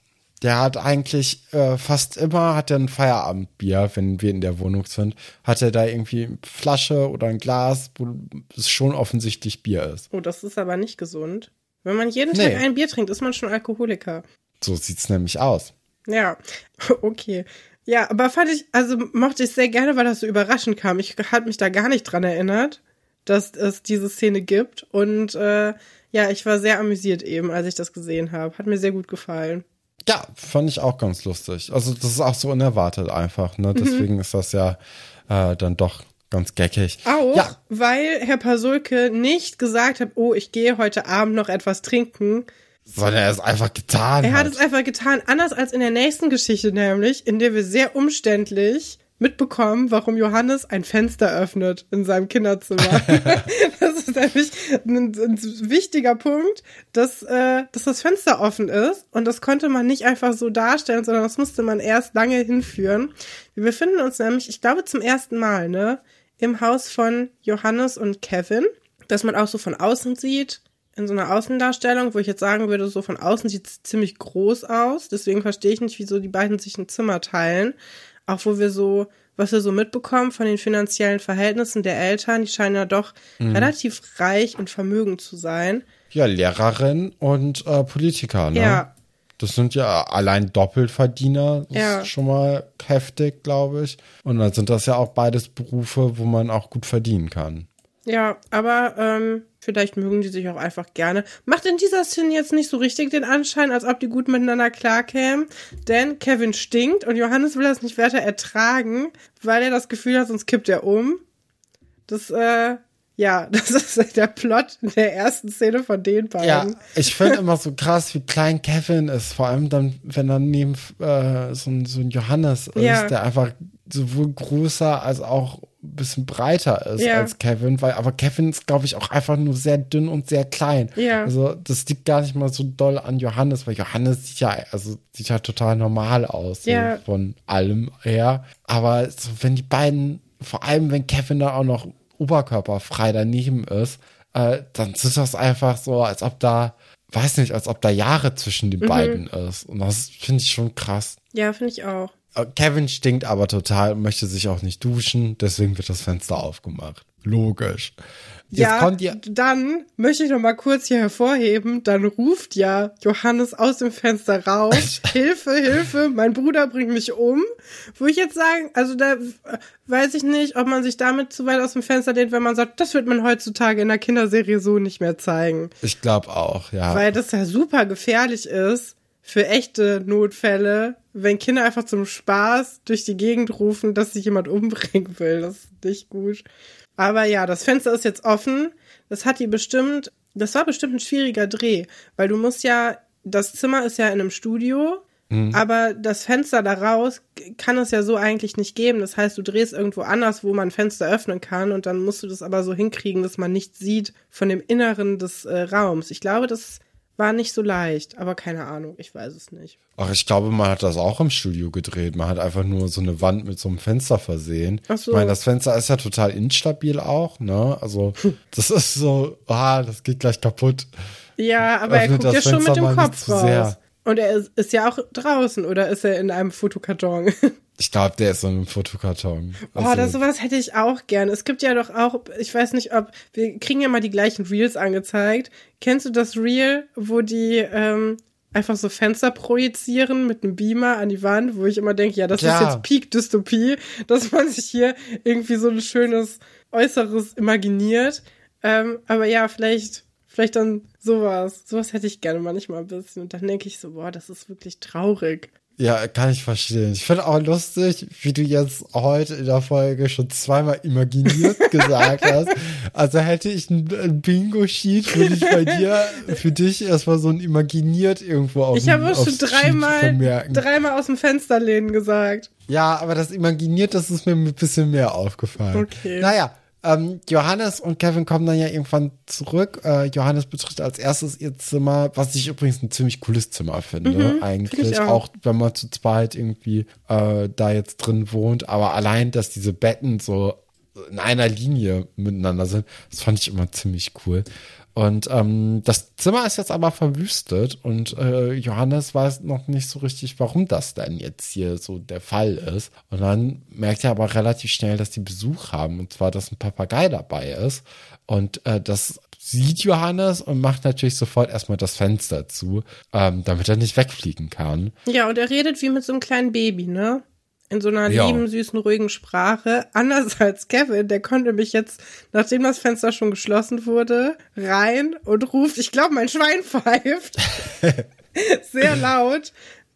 Der hat eigentlich äh, fast immer hat er ein Feierabendbier, wenn wir in der Wohnung sind, hat er da irgendwie eine Flasche oder ein Glas, wo es schon offensichtlich Bier ist.
Oh, das ist aber nicht gesund. Wenn man jeden
Nee.
Tag ein Bier trinkt, ist man schon Alkoholiker.
So sieht's nämlich aus.
Ja, okay. Ja, aber fand ich, also mochte ich sehr gerne, weil das so überraschend kam. Ich hatte mich da gar nicht dran erinnert, dass es diese Szene gibt. Und äh, ja, ich war sehr amüsiert eben, als ich das gesehen habe. Hat mir sehr gut gefallen.
Ja, fand ich auch ganz lustig. Also das ist auch so unerwartet einfach, ne? Deswegen ist das ja äh, dann doch ganz geckig.
Auch,
Ja,
weil Herr Pasulke nicht gesagt hat, oh, ich gehe heute Abend noch etwas trinken,
Sondern er es einfach getan
Er hat
hat.
es einfach getan, anders als in der nächsten Geschichte nämlich, in der wir sehr umständlich mitbekommen, warum Johannes ein Fenster öffnet in seinem Kinderzimmer. das ist nämlich ein, ein wichtiger Punkt, dass, äh, dass das Fenster offen ist und das konnte man nicht einfach so darstellen, sondern das musste man erst lange hinführen. Wir befinden uns nämlich, ich glaube zum ersten Mal, ne, im Haus von Johannes und Kevin, dass man auch so von außen sieht, in so einer Außendarstellung, wo ich jetzt sagen würde, so von außen sieht es ziemlich groß aus. Deswegen verstehe ich nicht, wieso die beiden sich ein Zimmer teilen. Auch wo wir so, was wir so mitbekommen von den finanziellen Verhältnissen der Eltern, die scheinen ja doch relativ reich und vermögend zu sein.
Ja, Lehrerin und äh, Politiker, ne?
Ja.
Das sind ja allein Doppelverdiener. Das
Ja.
ist schon mal heftig, glaube ich. Und dann sind das ja auch beides Berufe, wo man auch gut verdienen kann.
Ja, aber ähm, vielleicht mögen die sich auch einfach gerne. Macht in dieser Szene jetzt nicht so richtig den Anschein, als ob die gut miteinander klarkämen. Denn Kevin stinkt und Johannes will das nicht weiter ertragen, weil er das Gefühl hat, sonst kippt er um. Das, äh, ja, das ist der Plot in der ersten Szene von den beiden.
Ja, ich finde immer so krass, wie klein Kevin ist. Vor allem dann, wenn er neben äh, so, ein, so ein Johannes ist,
Ja.
der einfach sowohl größer als auch ein bisschen breiter ist
Ja.
als Kevin, weil aber Kevin ist, glaube ich, auch einfach nur sehr dünn und sehr klein.
Ja.
Also das liegt gar nicht mal so doll an Johannes, weil Johannes sieht ja, also sieht ja total normal aus, so
Ja.
von allem her. Aber so, wenn die beiden, vor allem wenn Kevin dann auch noch oberkörperfrei daneben ist, äh, dann ist das einfach so, als ob da, weiß nicht, als ob da Jahre zwischen den beiden ist. Und das finde ich schon krass.
Ja, finde ich auch.
Äh, Kevin stinkt aber total, möchte sich auch nicht duschen, deswegen wird das Fenster aufgemacht. Logisch. Jetzt
ja, dann möchte ich noch mal kurz hier hervorheben, dann ruft ja Johannes aus dem Fenster raus, Hilfe, Hilfe, mein Bruder bringt mich um. Wo ich jetzt sagen, also da weiß ich nicht, ob man sich damit zu weit aus dem Fenster lehnt, wenn man sagt, das wird man heutzutage in der Kinderserie so nicht mehr zeigen.
ich glaube auch, ja.
Weil das ja super gefährlich ist für echte Notfälle, wenn Kinder einfach zum Spaß durch die Gegend rufen, dass sich jemand umbringen will. Das ist nicht gut. Aber ja, das Fenster ist jetzt offen. Das hat die bestimmt, das war bestimmt ein schwieriger Dreh, weil du musst ja, das Zimmer ist ja in einem Studio, aber das Fenster da raus kann es ja so eigentlich nicht geben. Das heißt, du drehst irgendwo anders, wo man Fenster öffnen kann und dann musst du das aber so hinkriegen, dass man nichts sieht von dem Inneren des äh, Raums. Ich glaube, das war nicht so leicht, aber keine Ahnung, ich weiß es nicht.
Ach, ich glaube, man hat das auch im Studio gedreht. Man hat einfach nur so eine Wand mit so einem Fenster versehen.
Ach so.
Ich meine, das Fenster ist ja total instabil auch, ne? Also, das ist so, ah, das geht gleich kaputt.
Ja, aber er
Öffnet
guckt ja schon mit dem Kopf raus. Und er ist, ist ja auch draußen oder ist er in einem Fotokarton?
Ich glaube, der ist so in einem Fotokarton.
Oh,
Also,
das sowas hätte ich auch gern. Es gibt ja doch auch, ich weiß nicht, ob wir kriegen ja mal die gleichen Reels angezeigt. Kennst du das Reel, wo die ähm, einfach so Fenster projizieren mit einem Beamer an die Wand, wo ich immer denke, ja, das
Ja.
ist jetzt Peak Dystopie, dass man sich hier irgendwie so ein schönes Äußeres imaginiert. Ähm, aber ja, vielleicht, vielleicht dann sowas. Sowas hätte ich gerne manchmal ein bisschen. Und dann denke ich so, boah, das ist wirklich traurig.
Ja, kann ich verstehen. Ich finde auch lustig, wie du jetzt heute in der Folge schon zweimal imaginiert gesagt hast. Also hätte ich ein, Bingo-Sheet, würde ich bei dir für dich erstmal so ein imaginiert irgendwo auf
Ich habe schon dreimal, dreimal aus dem Fenster lehnen gesagt.
Ja, aber das imaginiert, das ist mir ein bisschen mehr aufgefallen.
Okay.
Naja, ähm, Johannes und Kevin kommen dann ja irgendwann zurück. Äh, Johannes betritt als erstes ihr Zimmer, was ich übrigens ein ziemlich cooles Zimmer finde,
Mhm,
eigentlich.
ich
auch.
auch.
wenn man zu zweit irgendwie äh, da jetzt drin wohnt. Aber allein, dass diese Betten so in einer Linie miteinander sind, das fand ich immer ziemlich cool. Und ähm, das Zimmer ist jetzt aber verwüstet und äh, Johannes weiß noch nicht so richtig, warum das denn jetzt hier so der Fall ist. Und dann merkt er aber relativ schnell, dass die Besuch haben und zwar, dass ein Papagei dabei ist. Und äh, das sieht Johannes und macht natürlich sofort erstmal das Fenster zu, ähm, damit er nicht wegfliegen kann.
Ja, und er redet wie mit so einem kleinen Baby, ne? In so einer
Ja.
lieben, süßen, ruhigen Sprache. Anders als Kevin, der konnte mich jetzt, nachdem das Fenster schon geschlossen wurde, rein und ruft, ich glaube, mein Schwein pfeift. Sehr laut.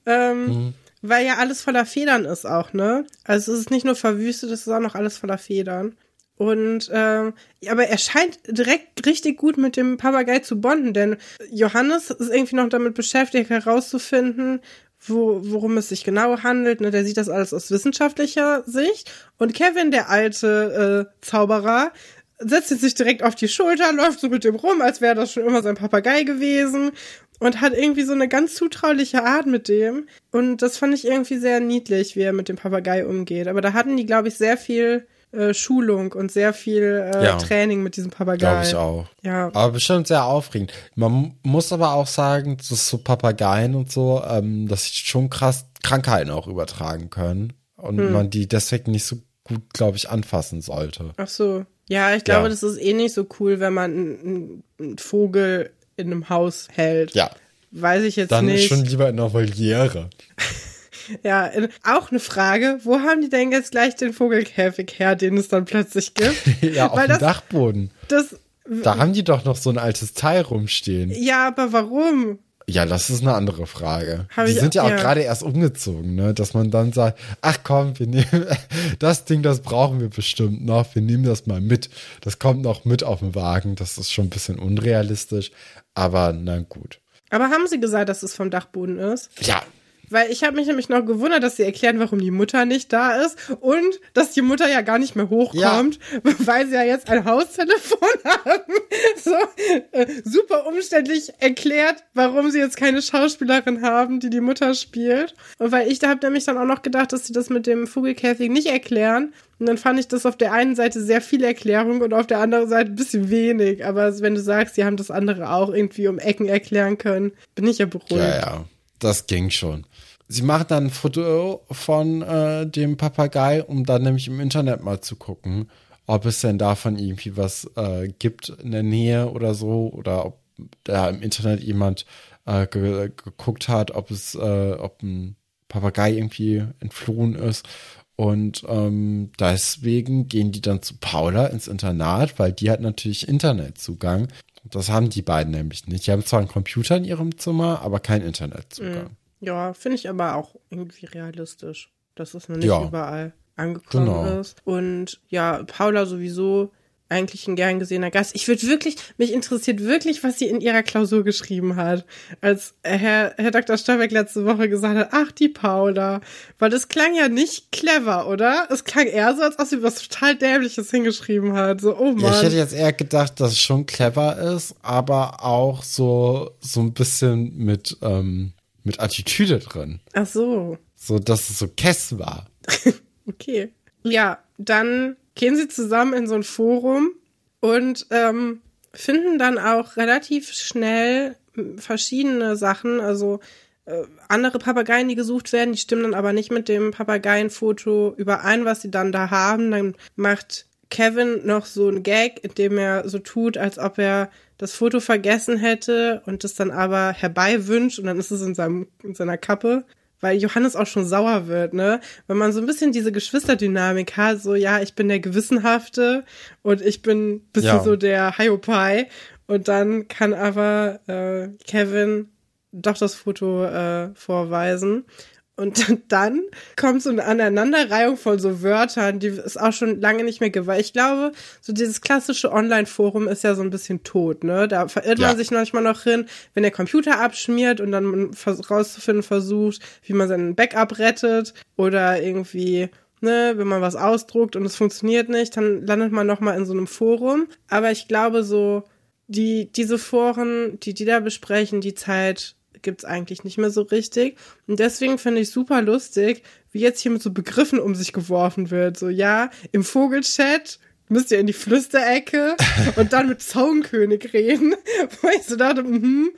Ähm, Weil ja alles voller Federn ist auch, ne? Also es ist nicht nur verwüstet, es ist auch noch alles voller Federn. Und ähm, aber er scheint direkt richtig gut mit dem Papagei zu bonden, denn Johannes ist irgendwie noch damit beschäftigt, herauszufinden, wo, worum es sich genau handelt. Ne? Der sieht das alles aus wissenschaftlicher Sicht. Und Kevin, der alte äh, Zauberer, setzt sich direkt auf die Schulter, läuft so mit dem rum, als wäre das schon immer sein Papagei gewesen und hat irgendwie so eine ganz zutrauliche Art mit dem. Und das fand ich irgendwie sehr niedlich, wie er mit dem Papagei umgeht. Aber da hatten die, glaube ich, sehr viel äh, Schulung und sehr viel äh, ja, Training mit diesem Papagei.
Glaube ich auch.
Ja.
Aber bestimmt sehr aufregend. Man muss aber auch sagen, dass so Papageien und so, ähm, dass sie schon krass Krankheiten auch übertragen können. Und hm. man die deswegen nicht so gut, glaube ich, anfassen sollte.
Ach so. Ja, ich glaube, ja. das ist eh nicht so cool, wenn man einen, einen Vogel in einem Haus hält.
Ja.
Weiß ich jetzt
Dann
nicht.
Dann schon lieber in einer Voliere.
Ja, auch eine Frage, wo haben die denn jetzt gleich den Vogelkäfig her, den es dann plötzlich gibt?
ja, auf Weil dem das, Dachboden.
Das,
da haben die doch noch so ein altes Teil rumstehen.
Ja, aber warum?
Ja, das ist eine andere Frage. Hab die sind ja auch ja. gerade erst umgezogen, ne? Dass man dann sagt, ach komm, wir nehmen das Ding, das brauchen wir bestimmt noch. Wir nehmen das mal mit. Das kommt noch mit auf den Wagen. Das ist schon ein bisschen unrealistisch, aber na gut.
Aber haben sie gesagt, dass es vom Dachboden ist?
Ja,
weil ich habe mich nämlich noch gewundert, dass sie erklären, warum die Mutter nicht da ist und dass die Mutter ja gar nicht mehr hochkommt, ja. weil sie ja jetzt ein Haustelefon haben. So äh, super umständlich erklärt, warum sie jetzt keine Schauspielerin haben, die die Mutter spielt. Und weil ich da habe nämlich dann auch noch gedacht, dass sie das mit dem Vogelkäfig nicht erklären. Und dann fand ich das auf der einen Seite sehr viel Erklärung und auf der anderen Seite ein bisschen wenig. Aber wenn du sagst, sie haben das andere auch irgendwie um Ecken erklären können, bin ich ja beruhigt.
Ja, ja das ging schon. Sie macht dann ein Foto von äh, dem Papagei, um dann nämlich im Internet mal zu gucken, ob es denn davon irgendwie was äh, gibt in der Nähe oder so, oder ob da im Internet jemand äh, ge geguckt hat, ob es, äh, ob ein Papagei irgendwie entflohen ist. Und ähm, deswegen gehen die dann zu Paula ins Internat, weil die hat natürlich Internetzugang. Das haben die beiden nämlich nicht. Die haben zwar einen Computer in ihrem Zimmer, aber keinen Internetzugang. Mhm.
Ja, finde ich aber auch irgendwie realistisch, dass es noch nicht ja. überall angekommen genau. ist. Und ja, Paula sowieso eigentlich ein gern gesehener Gast. Ich würde wirklich, mich interessiert wirklich, was sie in ihrer Klausur geschrieben hat. Als Herr, Herr Dr. Stolberg letzte Woche gesagt hat, ach, die Paula. Weil das klang ja nicht clever, oder? Es klang eher so, als ob sie was total Dämliches hingeschrieben hat. So, oh Mann. Ja,
ich hätte jetzt eher gedacht, dass es schon clever ist, aber auch so, so ein bisschen mit, ähm, mit Attitüde drin.
Ach so.
So, dass es so Kess war.
okay. Ja, dann gehen sie zusammen in so ein Forum und ähm, finden dann auch relativ schnell verschiedene Sachen, also äh, andere Papageien, die gesucht werden, die stimmen dann aber nicht mit dem Papageienfoto überein, was sie dann da haben. Dann macht Kevin noch so ein Gag, in dem er so tut, als ob er das Foto vergessen hätte und es dann aber herbei wünscht und dann ist es in, seinem, in seiner Kappe. Weil Johannes auch schon sauer wird, ne? Wenn man so ein bisschen diese Geschwisterdynamik hat, so, ja, ich bin der Gewissenhafte und ich bin ein bisschen ja. so der Hiopai. Und dann kann aber äh, Kevin doch das Foto äh, vorweisen. Und dann kommt so eine Aneinanderreihung von so Wörtern, die es auch schon lange nicht mehr gibt. Weil ich glaube, so dieses klassische Online-Forum ist ja so ein bisschen tot, ne? Da verirrt ja. man sich manchmal noch hin, wenn der Computer abschmiert und dann rauszufinden versucht, wie man seinen Backup rettet oder irgendwie Ne, wenn man was ausdruckt und es funktioniert nicht, dann landet man noch mal in so einem Forum. Aber ich glaube so, die, diese Foren, die die da besprechen, die Zeit gibt's eigentlich nicht mehr so richtig. Und deswegen finde ich super lustig, wie jetzt hier mit so Begriffen um sich geworfen wird. So, ja, im Vogelchat müsst ihr in die Flüsterecke und dann mit Zaunkönig reden. Wo ich so dachte, mhm.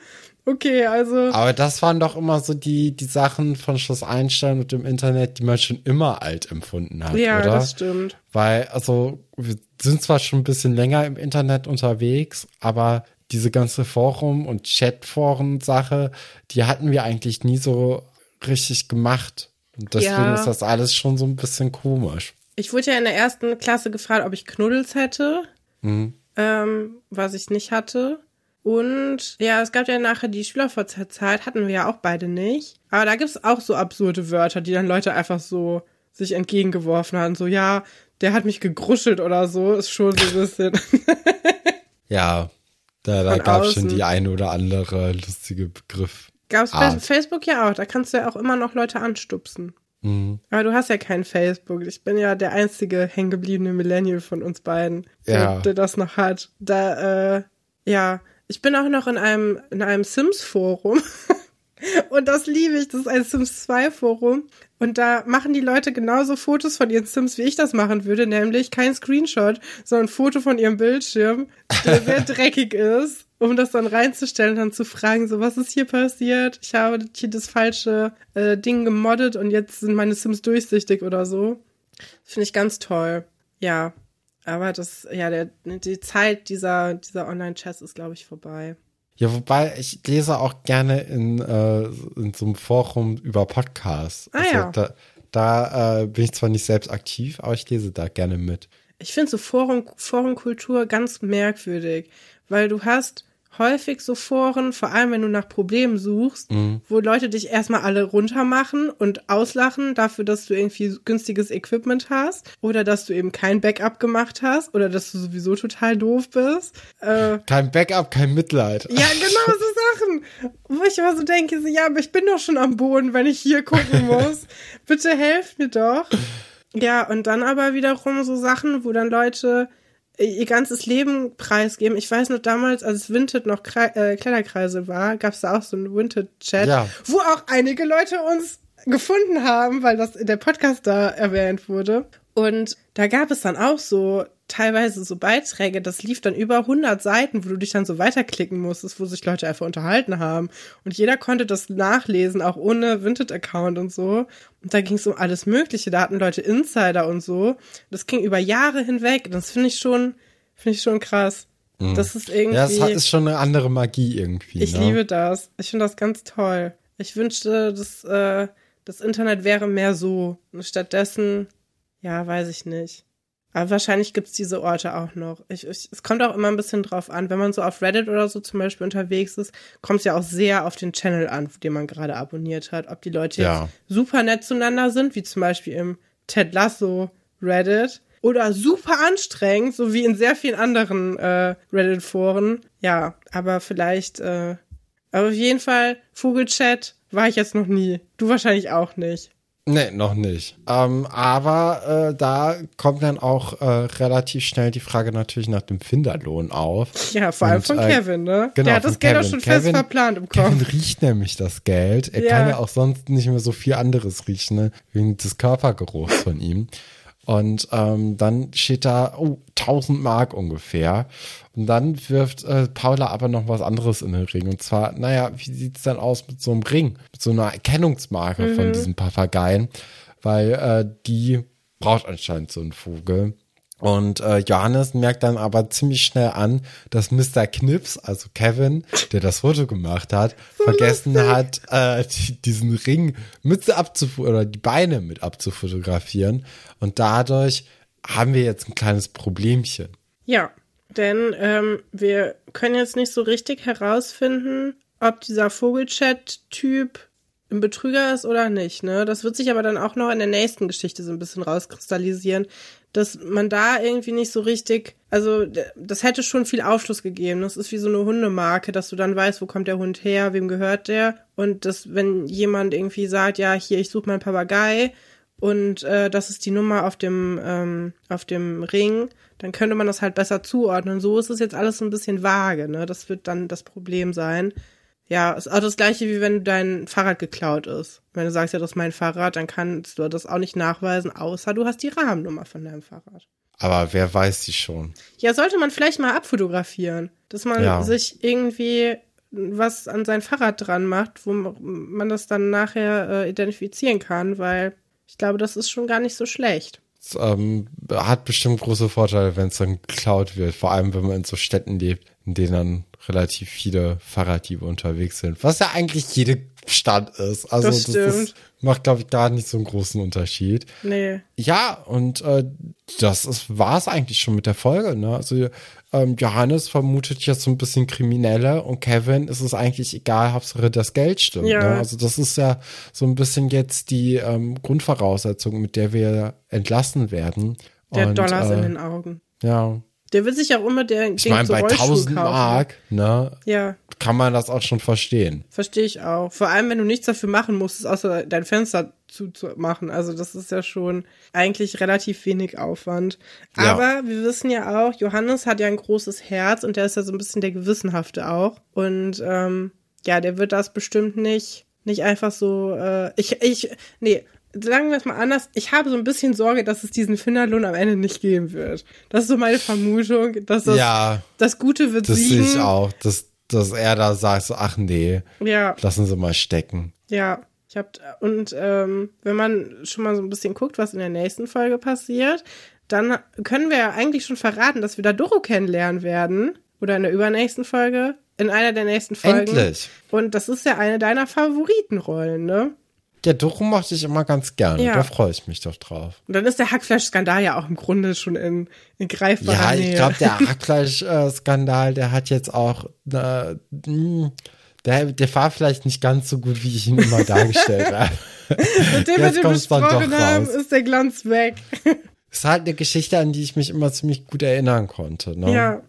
Okay, also.
Aber das waren doch immer so die, die Sachen von Schloss Einstein und dem Internet, die man schon immer alt empfunden hat, ja, oder? Ja,
das stimmt.
Weil, also, wir sind zwar schon ein bisschen länger im Internet unterwegs, aber diese ganze Forum- und Chatforen-Sache, die hatten wir eigentlich nie so richtig gemacht. Und deswegen ja. ist das alles schon so ein bisschen komisch.
Ich wurde ja in der ersten Klasse gefragt, ob ich Knuddels hätte, mhm. ähm, was ich nicht hatte. Und ja, es gab ja nachher die Schülervorzeit, hatten wir ja auch beide nicht. Aber da gibt es auch so absurde Wörter, die dann Leute einfach so sich entgegengeworfen haben. So, ja, der hat mich gegruschelt oder so, ist schon so ein bisschen.
ja, da, da gab es schon die eine oder andere lustige Begriff.
Gab's bei
Art.
Facebook ja auch, da kannst du ja auch immer noch Leute anstupsen.
Mhm.
Aber du hast ja kein Facebook. Ich bin ja der einzige hängengebliebene Millennial von uns beiden, der,
Ja.
der das noch hat. Da, äh, ja, ich bin auch noch in einem, in einem Sims-Forum. Und das liebe ich. Das ist ein Sims 2 Forum. Und da machen die Leute genauso Fotos von ihren Sims, wie ich das machen würde, nämlich kein Screenshot, sondern ein Foto von ihrem Bildschirm, der sehr dreckig ist, um das dann reinzustellen und dann zu fragen, so, was ist hier passiert? Ich habe hier das falsche äh, Ding gemoddet und jetzt sind meine Sims durchsichtig oder so. Finde ich ganz toll. Ja. Aber das, ja, der, die Zeit dieser, dieser Online-Chats ist, glaube ich, vorbei.
Ja, wobei ich lese auch gerne in, äh, in so einem Forum über Podcasts.
Ah,
also
ja.
Da, da äh, bin ich zwar nicht selbst aktiv, aber ich lese da gerne mit.
Ich finde so Forum, Forumkultur ganz merkwürdig, weil du hast häufig so Foren, vor allem wenn du nach Problemen suchst, wo Leute dich erstmal alle runtermachen und auslachen dafür, dass du irgendwie günstiges Equipment hast oder dass du eben kein Backup gemacht hast oder dass du sowieso total doof bist. Äh,
Kein Backup, kein Mitleid.
ja, genau so Sachen. Wo ich immer so denke, so, ja, aber ich bin doch schon am Boden, wenn ich hier gucken muss. Bitte helft mir doch. Ja, und dann aber wiederum so Sachen, wo dann Leute ihr ganzes Leben preisgeben. Ich weiß noch damals, als Vinted noch Kre äh, Kleiderkreise war, gab es da auch so einen Vinted-Chat,
Ja.
wo auch einige Leute uns gefunden haben, weil das in der Podcast da erwähnt wurde. Und da gab es dann auch so teilweise so Beiträge, das lief dann über 100 Seiten, wo du dich dann so weiterklicken musstest, wo sich Leute einfach unterhalten haben. Und jeder konnte das nachlesen, auch ohne Vinted-Account und so. Und da ging es um alles Mögliche. Da hatten Leute Insider und so. Das ging über Jahre hinweg. Das finde ich schon, finde ich schon krass. Das ist irgendwie.
Ja, hat- ist schon eine andere Magie irgendwie.
Ich
ne?
liebe das. Ich finde das ganz toll. Ich wünschte, das, äh, das Internet wäre mehr so. Und stattdessen, ja, weiß ich nicht. Aber wahrscheinlich gibt's diese Orte auch noch. Ich, ich, es kommt auch immer ein bisschen drauf an. Wenn man so auf Reddit oder so zum Beispiel unterwegs ist, kommt es ja auch sehr auf den Channel an, den man gerade abonniert hat. Ob die Leute
Ja.
jetzt super nett zueinander sind, wie zum Beispiel im Ted Lasso Reddit, oder super anstrengend, so wie in sehr vielen anderen äh, Reddit-Foren. Ja, aber vielleicht, äh, aber auf jeden Fall, Vogelchat war ich jetzt noch nie. Du wahrscheinlich auch nicht.
Nee, noch nicht. Ähm, aber äh, da kommt dann auch äh, relativ schnell die Frage natürlich nach dem Finderlohn auf.
Ja, vor allem
Und,
von
äh,
Kevin, ne?
Genau,
Der hat das Geld auch schon
Kevin,
fest verplant im Kopf.
Kevin riecht nämlich das Geld. Er
Ja.
kann ja auch sonst nicht mehr so viel anderes riechen, ne? wegen des Körpergeruchs von ihm. Und ähm, dann steht da, oh, 1000 Mark ungefähr. Und dann wirft äh, Paula aber noch was anderes in den Ring. Und zwar, naja, wie sieht's denn aus mit so einem Ring? Mit so einer Erkennungsmarke
Mhm.
von diesen Papageien? Weil äh, die braucht anscheinend so ein Vogel. Und äh, Johannes merkt dann aber ziemlich schnell an, dass Mr. Knips, also Kevin, der das Foto gemacht hat, vergessen hat, äh, die, diesen Ring mit abzuf oder die Beine mit abzufotografieren. Und dadurch haben wir jetzt ein kleines Problemchen.
Ja, denn ähm, wir können jetzt nicht so richtig herausfinden, ob dieser Vogelchat-Typ ein Betrüger ist oder nicht. Ne? Das wird sich aber dann auch noch in der nächsten Geschichte so ein bisschen rauskristallisieren, dass man da irgendwie nicht so richtig, also das hätte schon viel Aufschluss gegeben. Das ist wie so eine Hundemarke, dass du dann weißt, wo kommt der Hund her, wem gehört der. Und dass, wenn jemand irgendwie sagt, ja, hier, ich suche meinen Papagei, und äh, das ist die Nummer auf dem ähm, auf dem Ring, dann könnte man das halt besser zuordnen. So ist es jetzt alles so ein bisschen vage, ne? Das wird dann das Problem sein. Ja, ist auch das gleiche wie wenn dein Fahrrad geklaut ist. Wenn du sagst, ja, das ist mein Fahrrad, dann kannst du das auch nicht nachweisen, außer du hast die Rahmennummer von deinem Fahrrad.
Aber wer weiß die schon?
Ja, sollte man vielleicht mal abfotografieren, dass man
Ja.
sich irgendwie was an sein Fahrrad dran macht, wo man das dann nachher äh, identifizieren kann, weil ich glaube, das ist schon gar nicht so schlecht.
Es ähm, hat bestimmt große Vorteile, wenn es dann geklaut wird. Vor allem, wenn man in so Städten lebt, in denen dann relativ viele Fahrraddiebe unterwegs sind. Was ja eigentlich jede Stadt ist. Also
Das
das, ist, macht, glaube ich, gar nicht so einen großen Unterschied.
Nee.
Ja, und äh, das war es eigentlich schon mit der Folge. Ne? Also ähm, Johannes vermutet jetzt so ein bisschen Kriminelle und Kevin ist es eigentlich egal, Hauptsache das Geld stimmt.
Ja.
Ne? Also das ist ja so ein bisschen jetzt die ähm, Grundvoraussetzung, mit der wir entlassen werden.
Der
Und,
Dollars
äh,
in den Augen.
Ja.
Der wird sich auch immer der
Ich meine,
so
bei
Rollschuh
1000
kaufen.
Mark, ne,
Ja,
kann man das auch schon verstehen.
verstehe ich auch. Vor allem, wenn du nichts dafür machen musstest, außer dein Fenster zuzumachen. Also das ist ja schon eigentlich relativ wenig Aufwand.
Ja.
Aber wir wissen ja auch, Johannes hat ja ein großes Herz und der ist ja so ein bisschen der Gewissenhafte auch. Und ähm, ja, der wird das bestimmt nicht, nicht einfach so, äh, ich, ich, nee, sagen wir es mal anders, ich habe so ein bisschen Sorge, dass es diesen Finderlohn am Ende nicht geben wird. Das ist so meine Vermutung, dass das,
ja,
das Gute wird
das
siegen.
sehe ich auch, dass, dass er da sagt, so, ach nee,
Ja,
lassen Sie mal stecken.
ja. Ich hab, und ähm, wenn man schon mal so ein bisschen guckt, was in der nächsten Folge passiert, dann können wir ja eigentlich schon verraten, dass wir da Doro kennenlernen werden. Oder in der übernächsten Folge. In einer der nächsten Folgen.
Endlich.
Und das ist ja eine deiner Favoritenrollen, ne?
Der Doro mochte ich immer ganz gerne.
Ja.
Da freue ich mich doch drauf.
Und dann ist der Hackfleisch-Skandal ja auch im Grunde schon in, in greifbarer
Ja,
Nähe.
ich glaube, der Hackfleisch-Skandal, der hat jetzt auch, äh, mh, der, der war vielleicht nicht ganz so gut, wie ich ihn immer dargestellt habe.
Mit dem wir
jetzt
den besprochen haben,
raus.
ist der Glanz weg.
ist halt eine Geschichte, an die ich mich immer ziemlich gut erinnern konnte. Ne?
ja,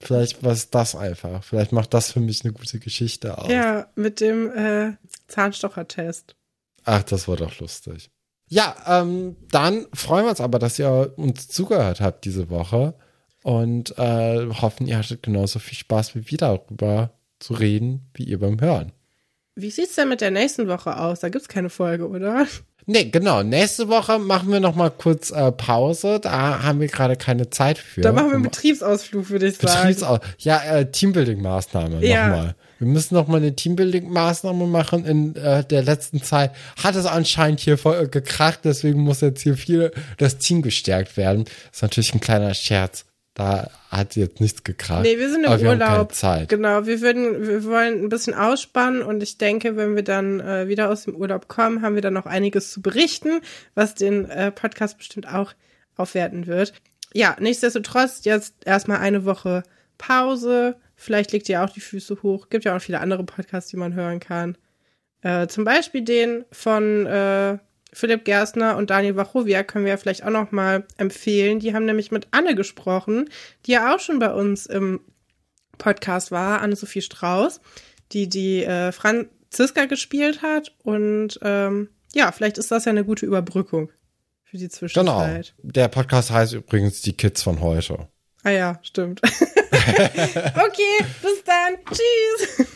Vielleicht war es das einfach. Vielleicht macht das für mich eine gute Geschichte aus.
ja, mit dem äh, Zahnstochertest.
Ach, das war doch lustig. Ja, ähm, dann freuen wir uns aber, dass ihr uns zugehört habt diese Woche und äh, hoffen, ihr hattet genauso viel Spaß wie wir darüber zu reden, wie ihr beim Hören.
Wie sieht's denn mit der nächsten Woche aus? Da gibt's keine Folge, oder?
Nee, genau. Nächste Woche machen wir noch mal kurz äh, Pause. Da haben wir gerade keine Zeit für.
Da machen wir einen Betriebsausflug, würde ich sagen.
Betriebsau ja, äh, Teambuilding-Maßnahme
Ja.
nochmal. Wir müssen nochmal eine Teambuilding-Maßnahme machen. In äh, der letzten Zeit hat es anscheinend hier voll, äh, gekracht, deswegen muss jetzt hier viel das Team gestärkt werden. ist natürlich ein kleiner Scherz. Da hat jetzt nichts gekracht.
Nee, wir sind im
wir
Urlaub. Genau, wir würden, wir wollen ein bisschen ausspannen und ich denke, wenn wir dann äh, wieder aus dem Urlaub kommen, haben wir dann noch einiges zu berichten, was den äh, Podcast bestimmt auch aufwerten wird. Ja, nichtsdestotrotz jetzt erstmal eine Woche Pause. Vielleicht legt ihr auch die Füße hoch. Gibt ja auch viele andere Podcasts, die man hören kann. Äh, zum Beispiel den von äh, Philipp Gerstner und Daniel Wachowia können wir ja vielleicht auch noch mal empfehlen. Die haben nämlich mit Anne gesprochen, die ja auch schon bei uns im Podcast war, Anne-Sophie Strauß, die die äh, Franziska gespielt hat. Und ähm, ja, vielleicht ist das ja eine gute Überbrückung für die
Genau.
Zwischenzeit.
Der Podcast heißt übrigens Die Kids von heute.
Ah ja, stimmt. okay, bis dann. Tschüss.